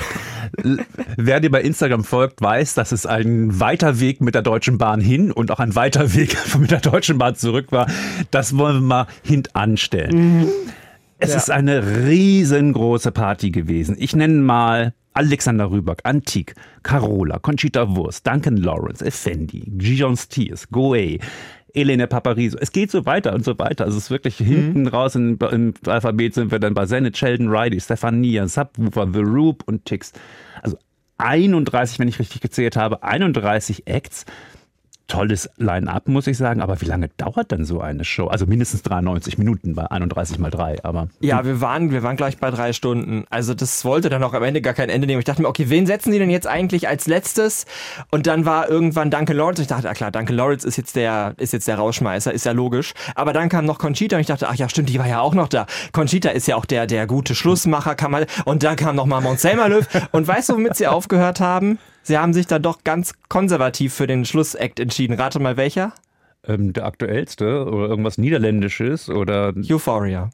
Wer dir bei Instagram folgt, weiß, dass es ein weiter Weg mit der Deutschen Bahn hin und auch ein weiter Weg mit der Deutschen Bahn zurück war. Das wollen wir mal hintanstellen. Es
Ja.
ist eine riesengroße Party gewesen. Ich nenne mal Alexander Rüberg, Antique, Carola, Conchita Wurst, Duncan Lawrence, Effendi, Gijon Stiers, Goe, Elene Papariso. Es geht so weiter und so weiter. Also es ist wirklich hinten raus im, im Alphabet sind wir dann bei Zenit, Sheldon Riley, Stefania, Subwoofer, The Roop und Tix. Also 31, wenn ich richtig gezählt habe, 31 Acts. Tolles Line-Up, muss ich sagen. Aber wie lange dauert denn so eine Show? Also mindestens 93 Minuten bei 31 mal 3. Aber
Ja, wir waren, wir waren gleich bei drei Stunden. Also das wollte dann auch am Ende gar kein Ende nehmen. Ich dachte mir, okay, wen setzen die denn jetzt eigentlich als letztes? Und dann war irgendwann Duncan Lawrence. Und ich dachte, ah klar, Duncan Lawrence ist jetzt der, ist jetzt der Rausschmeißer, ist ja logisch. Aber dann kam noch Conchita und ich dachte, ach ja, stimmt, die war ja auch noch da. Conchita ist ja auch der, der gute Schlussmacher, kann man. Und dann kam noch mal Mount Löw. Und weißt du, womit sie aufgehört haben? Sie haben sich dann doch ganz konservativ für den Schlussakt entschieden. Rate mal welcher?
ähm, der aktuellste oder irgendwas Niederländisches oder
Euphoria.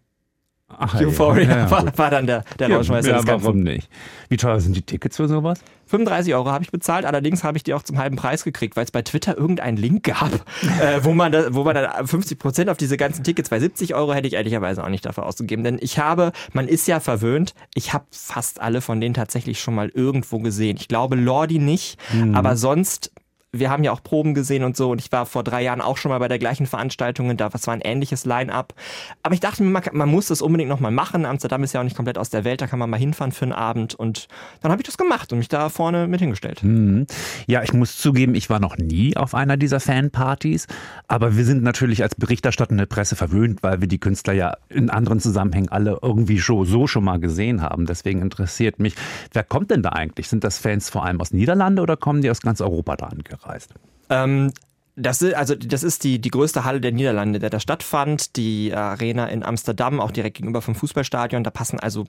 Ach,
Euphoria
ja, ja,
war, war dann der, der
Ja,
Rausschmeißer
ja, warum nicht? Wie teuer sind die Tickets für sowas?
35 Euro habe ich bezahlt, allerdings habe ich die auch zum halben Preis gekriegt, weil es bei Twitter irgendeinen Link gab, äh, wo man da, wo man dann 50 Prozent auf diese ganzen Tickets bei 70 Euro hätte ich ehrlicherweise auch nicht dafür ausgegeben, denn ich habe, man ist ja verwöhnt, ich habe fast alle von denen tatsächlich schon mal irgendwo gesehen. Ich glaube Lordi nicht, aber sonst wir haben ja auch Proben gesehen und so und ich war vor drei Jahren auch schon mal bei der gleichen Veranstaltung und da was war ein ähnliches Line-up. Aber ich dachte mir, man, man muss das unbedingt nochmal machen. Amsterdam ist ja auch nicht komplett aus der Welt, da kann man mal hinfahren für einen Abend und dann habe ich das gemacht und mich da vorne mit hingestellt.
Mhm. Ja, ich muss zugeben, ich war noch nie auf einer dieser Fanpartys, aber wir sind natürlich als berichterstattende Presse verwöhnt, weil wir die Künstler ja in anderen Zusammenhängen alle irgendwie schon, so schon mal gesehen haben. Deswegen interessiert mich, wer kommt denn da eigentlich? Sind das Fans vor allem aus Niederlande oder kommen die aus ganz Europa da angereist?
Ähm, das ist, also das ist die, die größte Halle der Niederlande, der da stattfand. Die Arena in Amsterdam, auch direkt gegenüber vom Fußballstadion. Da passen also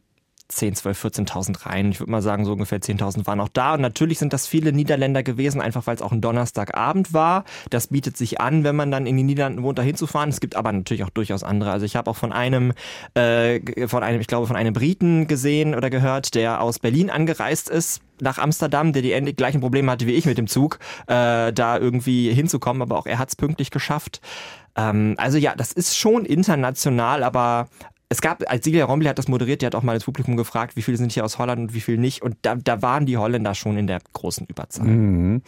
10, 12, 14.000 rein. Ich würde mal sagen, so ungefähr 10.000 waren auch da. Und natürlich sind das viele Niederländer gewesen, einfach weil es auch ein Donnerstagabend war. Das bietet sich an, wenn man dann in die Niederlanden wohnt, da hinzufahren. Es gibt aber natürlich auch durchaus andere. Also ich habe auch von einem, äh, von einem, ich glaube, von einem Briten gesehen oder gehört, der aus Berlin angereist ist nach Amsterdam, der die gleichen Probleme hatte wie ich mit dem Zug, äh, da irgendwie hinzukommen, aber auch er hat es pünktlich geschafft. Ähm, also ja, das ist schon international, aber es gab, als Silja Rombly hat das moderiert, die hat auch mal das Publikum gefragt, wie viele sind hier aus Holland und wie viele nicht. Und da, da waren die Holländer schon in der großen Überzahl.
Mhm.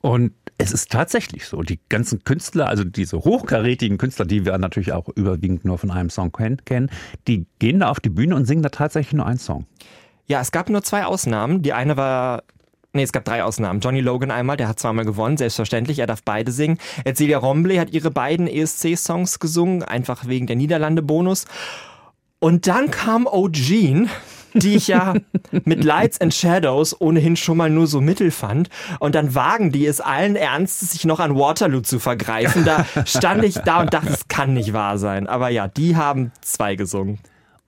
Und es ist tatsächlich so, die ganzen Künstler, also diese hochkarätigen Künstler, die wir natürlich auch überwiegend nur von einem Song ken- kennen, die gehen da auf die Bühne und singen da tatsächlich nur einen Song.
Ja, es gab nur zwei Ausnahmen. Die eine war. Nee, es gab drei Ausnahmen. Johnny Logan einmal, der hat zweimal gewonnen, selbstverständlich, er darf beide singen. Celia Rombley hat ihre beiden ESC-Songs gesungen, einfach wegen der Niederlande-Bonus. Und dann kam O'Gene, die ich ja mit Lights and Shadows ohnehin schon mal nur so mittel fand. Und dann wagen die es allen Ernstes, sich noch an Waterloo zu vergreifen. Da stand ich da und dachte, es kann nicht wahr sein. Aber ja, die haben zwei gesungen.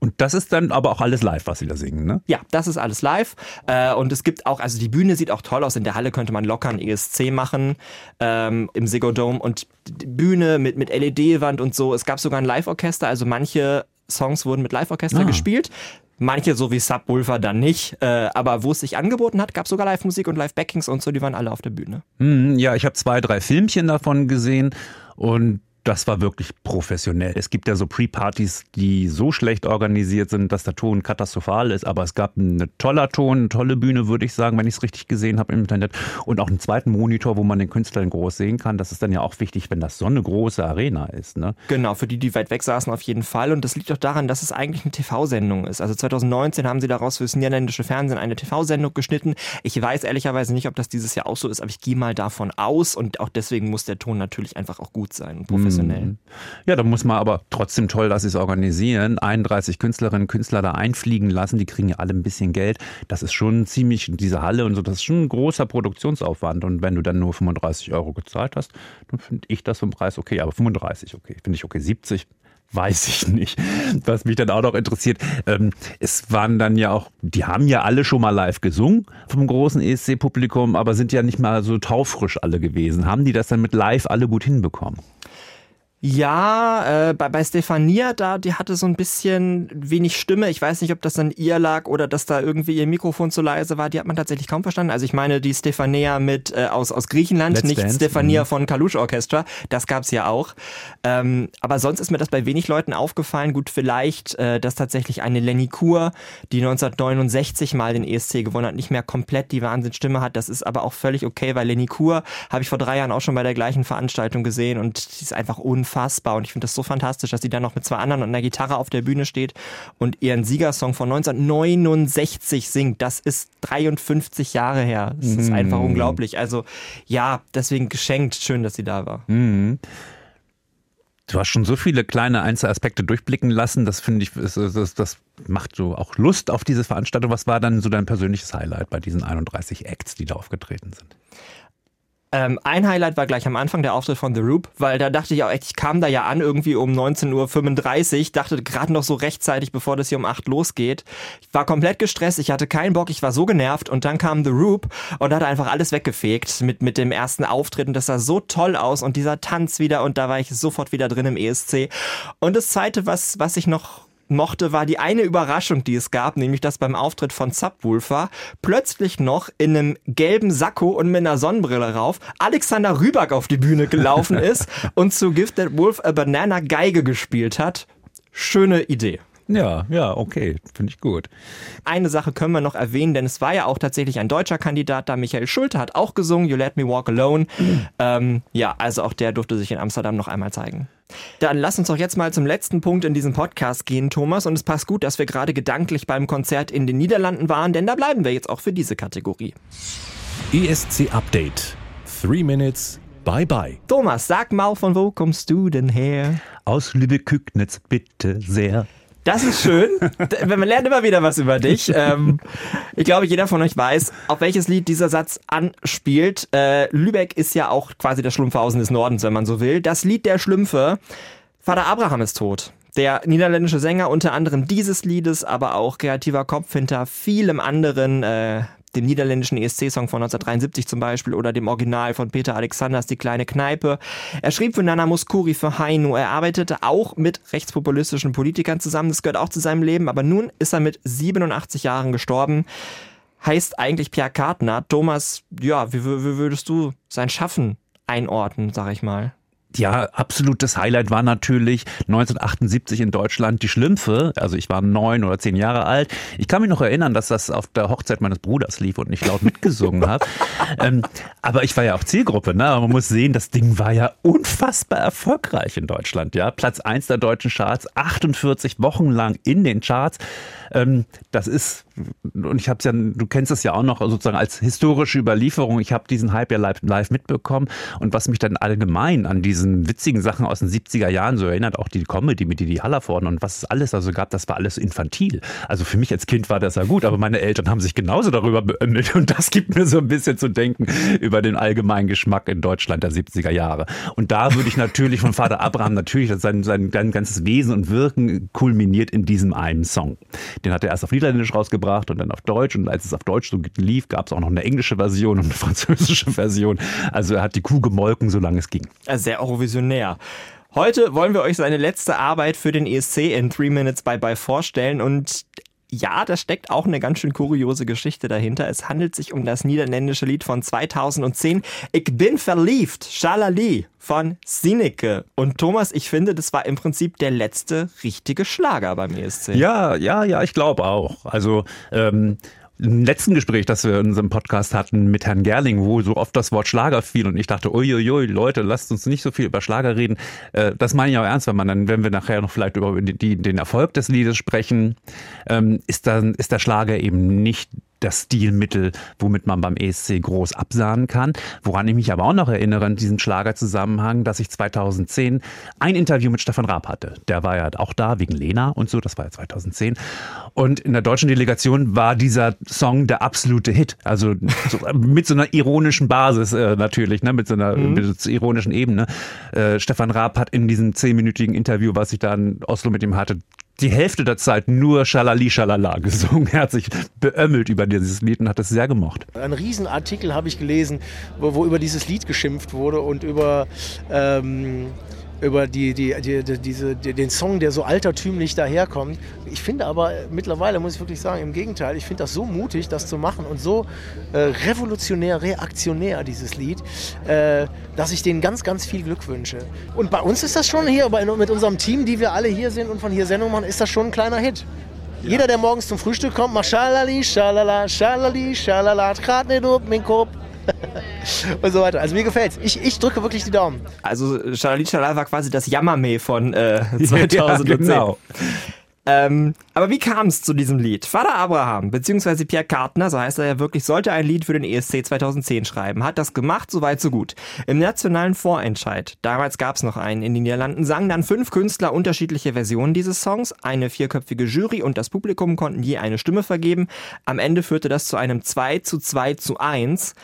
Und das ist dann aber auch alles live, was sie da singen, ne?
Ja, das ist alles live. Äh, und es gibt auch, also die Bühne sieht auch toll aus. In der Halle könnte man locker ein ESC machen ähm, im Ziggo Dome. Und die Bühne mit, mit LED-Wand und so. Es gab sogar ein Live-Orchester. Also manche Songs wurden mit Live-Orchester
Ah.
gespielt. Manche, so wie Subwoofer, dann nicht. Äh, aber wo es sich angeboten hat, gab es sogar Live-Musik und Live-Backings und so. Die waren alle auf der Bühne.
Mhm, ja, ich habe zwei, drei Filmchen davon gesehen und das war wirklich professionell. Es gibt ja so Pre-Partys, die so schlecht organisiert sind, dass der Ton katastrophal ist, aber es gab einen toller Ton, eine tolle Bühne, würde ich sagen, wenn ich es richtig gesehen habe im Internet und auch einen zweiten Monitor, wo man den Künstler in groß sehen kann. Das ist dann ja auch wichtig, wenn das so eine große Arena ist. Ne?
Genau, für die, die weit weg saßen, auf jeden Fall. Und das liegt auch daran, dass es eigentlich eine TV-Sendung ist. Also 2019 haben sie daraus fürs niederländische Fernsehen eine TV-Sendung geschnitten. Ich weiß ehrlicherweise nicht, ob das dieses Jahr auch so ist, aber ich gehe mal davon aus und auch deswegen muss der Ton natürlich einfach auch gut sein und professionell.
Ja, da muss man aber trotzdem toll, dass sie es organisieren. 31 Künstlerinnen und Künstler da einfliegen lassen, die kriegen ja alle ein bisschen Geld. Das ist schon ziemlich, diese Halle und so, das ist schon ein großer Produktionsaufwand. Und wenn du dann nur 35 Euro gezahlt hast, dann finde ich das vom Preis okay. Aber 35 okay, finde ich okay. 70 weiß ich nicht. Was mich dann auch noch interessiert, ähm, es waren dann ja auch, die haben ja alle schon mal live gesungen vom großen ESC-Publikum, aber sind ja nicht mal so taufrisch alle gewesen. Haben die das dann mit live alle gut hinbekommen?
Ja, äh, bei, bei Stefania, da, die hatte so ein bisschen wenig Stimme. Ich weiß nicht, ob das an ihr lag oder dass da irgendwie ihr Mikrofon zu leise war. Die hat man tatsächlich kaum verstanden. Also ich meine die Stefania mit äh, aus, aus Griechenland,
Let's
nicht
Dance,
Stefania
mhm.
von Kalush Orchestra. Das gab's ja auch. Ähm, aber sonst ist mir das bei wenig Leuten aufgefallen. Gut, vielleicht, äh, dass tatsächlich eine Lenny Kur, die 1969 mal den ESC gewonnen hat, nicht mehr komplett die Wahnsinnsstimme hat. Das ist aber auch völlig okay, weil Lenny Kur habe ich vor drei Jahren auch schon bei der gleichen Veranstaltung gesehen und die ist einfach unfassbar. Und ich finde das so fantastisch, dass sie dann noch mit zwei anderen und einer Gitarre auf der Bühne steht und ihren Siegersong von 1969 singt. Das ist 53 Jahre her. Das ist einfach unglaublich. Also ja, deswegen geschenkt. Schön, dass sie da war.
Du hast schon so viele kleine Einzelaspekte durchblicken lassen. Das finde ich, das, das, das macht so auch Lust auf diese Veranstaltung. Was war dann so dein persönliches Highlight bei diesen 31 Acts, die da aufgetreten sind?
Ähm, ein Highlight war gleich am Anfang der Auftritt von The Roop, weil da dachte ich auch echt, ich kam da ja an irgendwie um 19.35 Uhr, dachte gerade noch so rechtzeitig, bevor das hier um 8 losgeht. Ich war komplett gestresst, ich hatte keinen Bock, ich war so genervt und dann kam The Roop und hat einfach alles weggefegt mit, mit dem ersten Auftritt und das sah so toll aus und dieser Tanz wieder und da war ich sofort wieder drin im ESC. Und das zweite, was, was ich noch mochte, war die eine Überraschung, die es gab, nämlich dass beim Auftritt von Subwoofer plötzlich noch in einem gelben Sakko und mit einer Sonnenbrille rauf Alexander Rüback auf die Bühne gelaufen ist und zu Gifted Wolf a Banana Geige gespielt hat. Schöne Idee.
Ja, ja, okay, finde ich gut.
Eine Sache können wir noch erwähnen, denn es war ja auch tatsächlich ein deutscher Kandidat da. Michael Schulte hat auch gesungen, You Let Me Walk Alone. Ähm, ja, also auch der durfte sich in Amsterdam noch einmal zeigen. Dann lass uns doch jetzt mal zum letzten Punkt in diesem Podcast gehen, Thomas. Und es passt gut, dass wir gerade gedanklich beim Konzert in den Niederlanden waren, denn da bleiben wir jetzt auch für diese Kategorie.
ESC Update. Three Minutes. Bye bye.
Thomas, sag mal, von wo kommst du denn her?
Aus Lübeck-Kügnitz, bitte sehr.
Das ist schön. Man lernt immer wieder was über dich. Ähm, ich glaube, jeder von euch weiß, auf welches Lied dieser Satz anspielt. Äh, Lübeck ist ja auch quasi das Schlumpfhausen des Nordens, wenn man so will. Das Lied der Schlümpfe. Vater Abraham ist tot. Der niederländische Sänger unter anderem dieses Liedes, aber auch kreativer Kopf hinter vielem anderen, äh, dem niederländischen ESC-Song von 1973 zum Beispiel oder dem Original von Peter Alexanders Die kleine Kneipe. Er schrieb für Nana Muscuri für Heino. Er arbeitete auch mit rechtspopulistischen Politikern zusammen. Das gehört auch zu seinem Leben. Aber nun ist er mit 87 Jahren gestorben. Heißt eigentlich Pierre Kartner. Thomas, ja, wie, wie würdest du sein Schaffen einordnen, sag ich mal?
Ja, absolutes Highlight war natürlich 1978 in Deutschland die Schlümpfe. Also ich war neun oder zehn Jahre alt. Ich kann mich noch erinnern, dass das auf der Hochzeit meines Bruders lief und ich laut mitgesungen habe. ähm, aber ich war ja auch Zielgruppe. Ne? Aber man muss sehen, das Ding war ja unfassbar erfolgreich in Deutschland. Ja, Platz eins der deutschen Charts, 48 Wochen lang in den Charts. Ähm, das ist und ich habe es ja, du kennst es ja auch noch sozusagen als historische Überlieferung. Ich habe diesen Hype ja live, live mitbekommen und was mich dann allgemein an diesen witzigen Sachen aus den 70er Jahren so erinnert, auch die Comedy mit Didi Hallervorden und was es alles also gab, das war alles infantil. Also für mich als Kind war das ja gut, aber meine Eltern haben sich genauso darüber beömmelt und das gibt mir so ein bisschen zu denken über den allgemeinen Geschmack in Deutschland der 70er Jahre. Und da würde ich natürlich von Vater Abraham natürlich sein, sein, sein ganzes Wesen und Wirken kulminiert in diesem einen Song. Den hat er erst auf Niederländisch rausgebracht und dann auf Deutsch. Und als es auf Deutsch so lief, gab es auch noch eine englische Version und eine französische Version. Also er hat die Kuh gemolken, solange es ging.
Sehr eurovisionär. Heute wollen wir euch seine letzte Arbeit für den ESC in Three Minutes by Bye vorstellen und ja, da steckt auch eine ganz schön kuriose Geschichte dahinter. Es handelt sich um das niederländische Lied von 2010, Ich bin verliebt, Schalali von Sineke. Und Thomas, ich finde, das war im Prinzip der letzte richtige Schlager beim ESC.
Ja, ja, ja, ich glaube auch. Also ähm, im letzten Gespräch, das wir in unserem Podcast hatten mit Herrn Gerling, wo so oft das Wort Schlager fiel und ich dachte, uiuiui, Leute, lasst uns nicht so viel über Schlager reden. Äh, das meine ich auch ernst, wenn man dann, wenn wir nachher noch vielleicht über die, die, den Erfolg des Liedes sprechen, ähm, ist dann ist der Schlager eben nicht das Stilmittel, womit man beim ESC groß absahnen kann. Woran ich mich aber auch noch erinnere in diesem Schlagerzusammenhang, dass ich 2010 ein Interview mit Stefan Raab hatte. Der war ja auch da wegen Lena und so, das war ja 2010. Und in der deutschen Delegation war dieser Song der absolute Hit. Also so, mit so einer ironischen Basis äh, natürlich, ne? mit so einer
Mhm.
mit so ironischen Ebene. Äh, Stefan Raab hat in diesem zehnminütigen Interview, was ich da in Oslo mit ihm hatte, die Hälfte der Zeit nur Schalali Schalala gesungen. Er hat sich beömmelt über dieses Lied und hat es sehr gemocht.
Ein Riesenartikel habe ich gelesen, wo, wo über dieses Lied geschimpft wurde und über, ähm, über die, die, die, die, diese, die, den Song, der so altertümlich daherkommt. Ich finde aber mittlerweile, muss ich wirklich sagen, im Gegenteil, ich finde das so mutig, das zu machen und so äh, revolutionär, reaktionär, dieses Lied, äh, dass ich denen ganz, ganz viel Glück wünsche. Und bei uns ist das schon hier, bei, mit unserem Team, die wir alle hier sind und von hier Sendung machen, ist das schon ein kleiner Hit. Jeder, der morgens zum Frühstück kommt, macht Schalali, Schalala, Schalali, Schalala, mein Kopf. Und so weiter. Also mir gefällt's. Ich, ich drücke wirklich die Daumen.
Also Schalali Schalala war quasi das Jammermee von äh, 2010.
Ja, genau.
Ähm, aber wie kam es zu diesem Lied? Vater Abraham, beziehungsweise Pierre Kartner, so heißt er ja wirklich, sollte ein Lied für den ESC 2010 schreiben. Hat das gemacht, soweit so gut. Im nationalen Vorentscheid, damals gab es noch einen in den Niederlanden, sangen dann fünf Künstler unterschiedliche Versionen dieses Songs. Eine vierköpfige Jury und das Publikum konnten je eine Stimme vergeben. Am Ende führte das zu einem 2 zu 2 zu 1.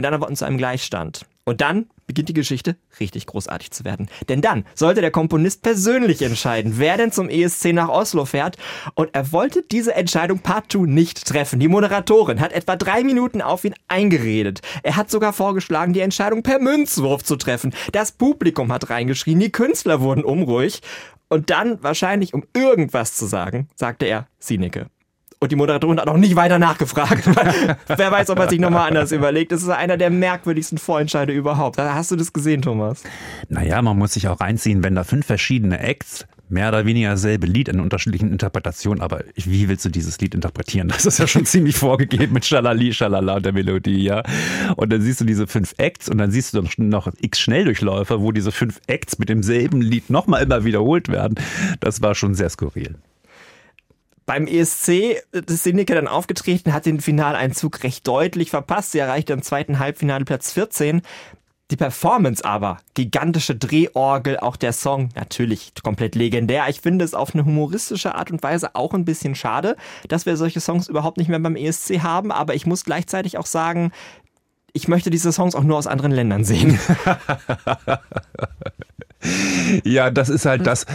Mit anderen Worten zu einem Gleichstand. Und dann beginnt die Geschichte richtig großartig zu werden. Denn dann sollte der Komponist persönlich entscheiden, wer denn zum ESC nach Oslo fährt. Und er wollte diese Entscheidung partout nicht treffen. Die Moderatorin hat etwa drei Minuten auf ihn eingeredet. Er hat sogar vorgeschlagen, die Entscheidung per Münzwurf zu treffen. Das Publikum hat reingeschrien, die Künstler wurden unruhig. Und dann, wahrscheinlich um irgendwas zu sagen, sagte er, Sineke. Und die Moderatorin hat auch nicht weiter nachgefragt. Wer weiß, ob er sich nochmal anders überlegt. Das ist einer der merkwürdigsten Vorentscheide überhaupt. Hast du das gesehen, Thomas?
Naja, man muss sich auch reinziehen, wenn da fünf verschiedene Acts mehr oder weniger dasselbe Lied in unterschiedlichen Interpretationen, aber wie willst du dieses Lied interpretieren? Das ist ja schon ziemlich vorgegeben mit Schalali, Schalala und der Melodie, ja. Und dann siehst du diese fünf Acts und dann siehst du noch x Schnelldurchläufer, wo diese fünf Acts mit demselben Lied nochmal immer wiederholt werden. Das war schon sehr skurril.
Beim ESC ist Sineke dann aufgetreten, hat den Finaleinzug recht deutlich verpasst. Sie erreichte im zweiten Halbfinale Platz 14. Die Performance aber, gigantische Drehorgel, auch der Song, natürlich komplett legendär. Ich finde es auf eine humoristische Art und Weise auch ein bisschen schade, dass wir solche Songs überhaupt nicht mehr beim ESC haben. Aber ich muss gleichzeitig auch sagen, ich möchte diese Songs auch nur aus anderen Ländern sehen.
Ja, das ist halt das.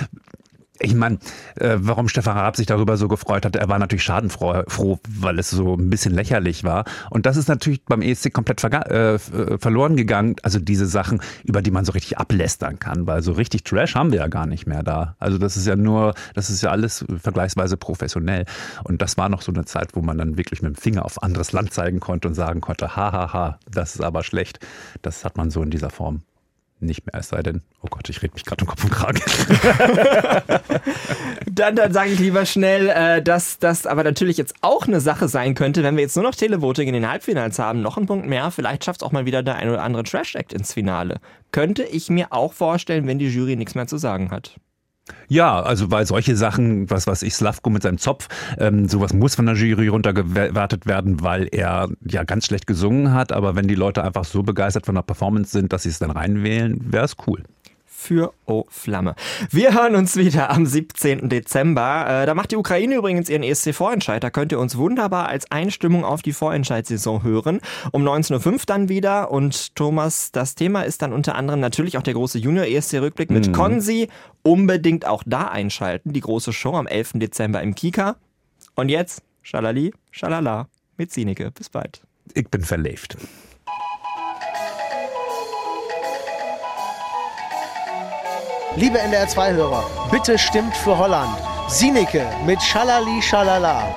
Ich meine, äh, warum Stefan Raab sich darüber so gefreut hatte, er war natürlich schadenfroh, froh, weil es so ein bisschen lächerlich war. Und das ist natürlich beim ESC komplett äh, äh, verloren gegangen. Also diese Sachen, über die man so richtig ablästern kann, weil so richtig Trash haben wir ja gar nicht mehr da. Also das ist ja nur, das ist ja alles vergleichsweise professionell. Und das war noch so eine Zeit, wo man dann wirklich mit dem Finger auf anderes Land zeigen konnte und sagen konnte, hahaha, das ist aber schlecht. Das hat man so in dieser Form nicht mehr, es sei denn, oh Gott, ich rede mich gerade um Kopf und Kragen.
Dann, dann sage ich lieber schnell, äh, dass das aber natürlich jetzt auch eine Sache sein könnte, wenn wir jetzt nur noch Televoting in den Halbfinals haben, noch einen Punkt mehr, vielleicht schafft es auch mal wieder der ein oder andere Trash-Act ins Finale. Könnte ich mir auch vorstellen, wenn die Jury nichts mehr zu sagen hat.
Ja, also weil solche Sachen, was weiß ich, Slavko mit seinem Zopf, ähm, sowas muss von der Jury runtergewertet werden, weil er ja ganz schlecht gesungen hat. Aber wenn die Leute einfach so begeistert von der Performance sind, dass sie es dann reinwählen, wäre es cool.
Für O Flamme. Wir hören uns wieder am 17. Dezember. Äh, da macht die Ukraine übrigens ihren ESC-Vorentscheid. Da könnt ihr uns wunderbar als Einstimmung auf die Vorentscheidssaison hören. Um 19.05 Uhr dann wieder. Und Thomas, das Thema ist dann unter anderem natürlich auch der große Junior-ESC-Rückblick mit Konzi. Unbedingt auch da einschalten. Die große Show am 11. Dezember im Kika. Und jetzt, Schalali, Schalala mit Sineke. Bis bald.
Ich bin verlebt.
Liebe NDR2-Hörer, bitte stimmt für Holland. Sineke mit Schalali Schalala.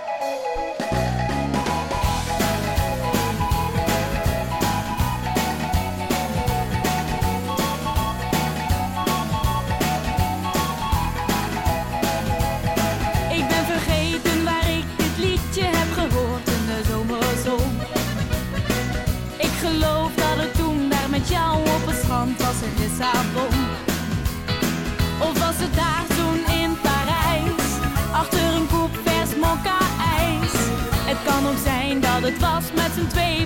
geloof dat het toen daar met jou op het strand was in Lissabon. Het was met z'n twee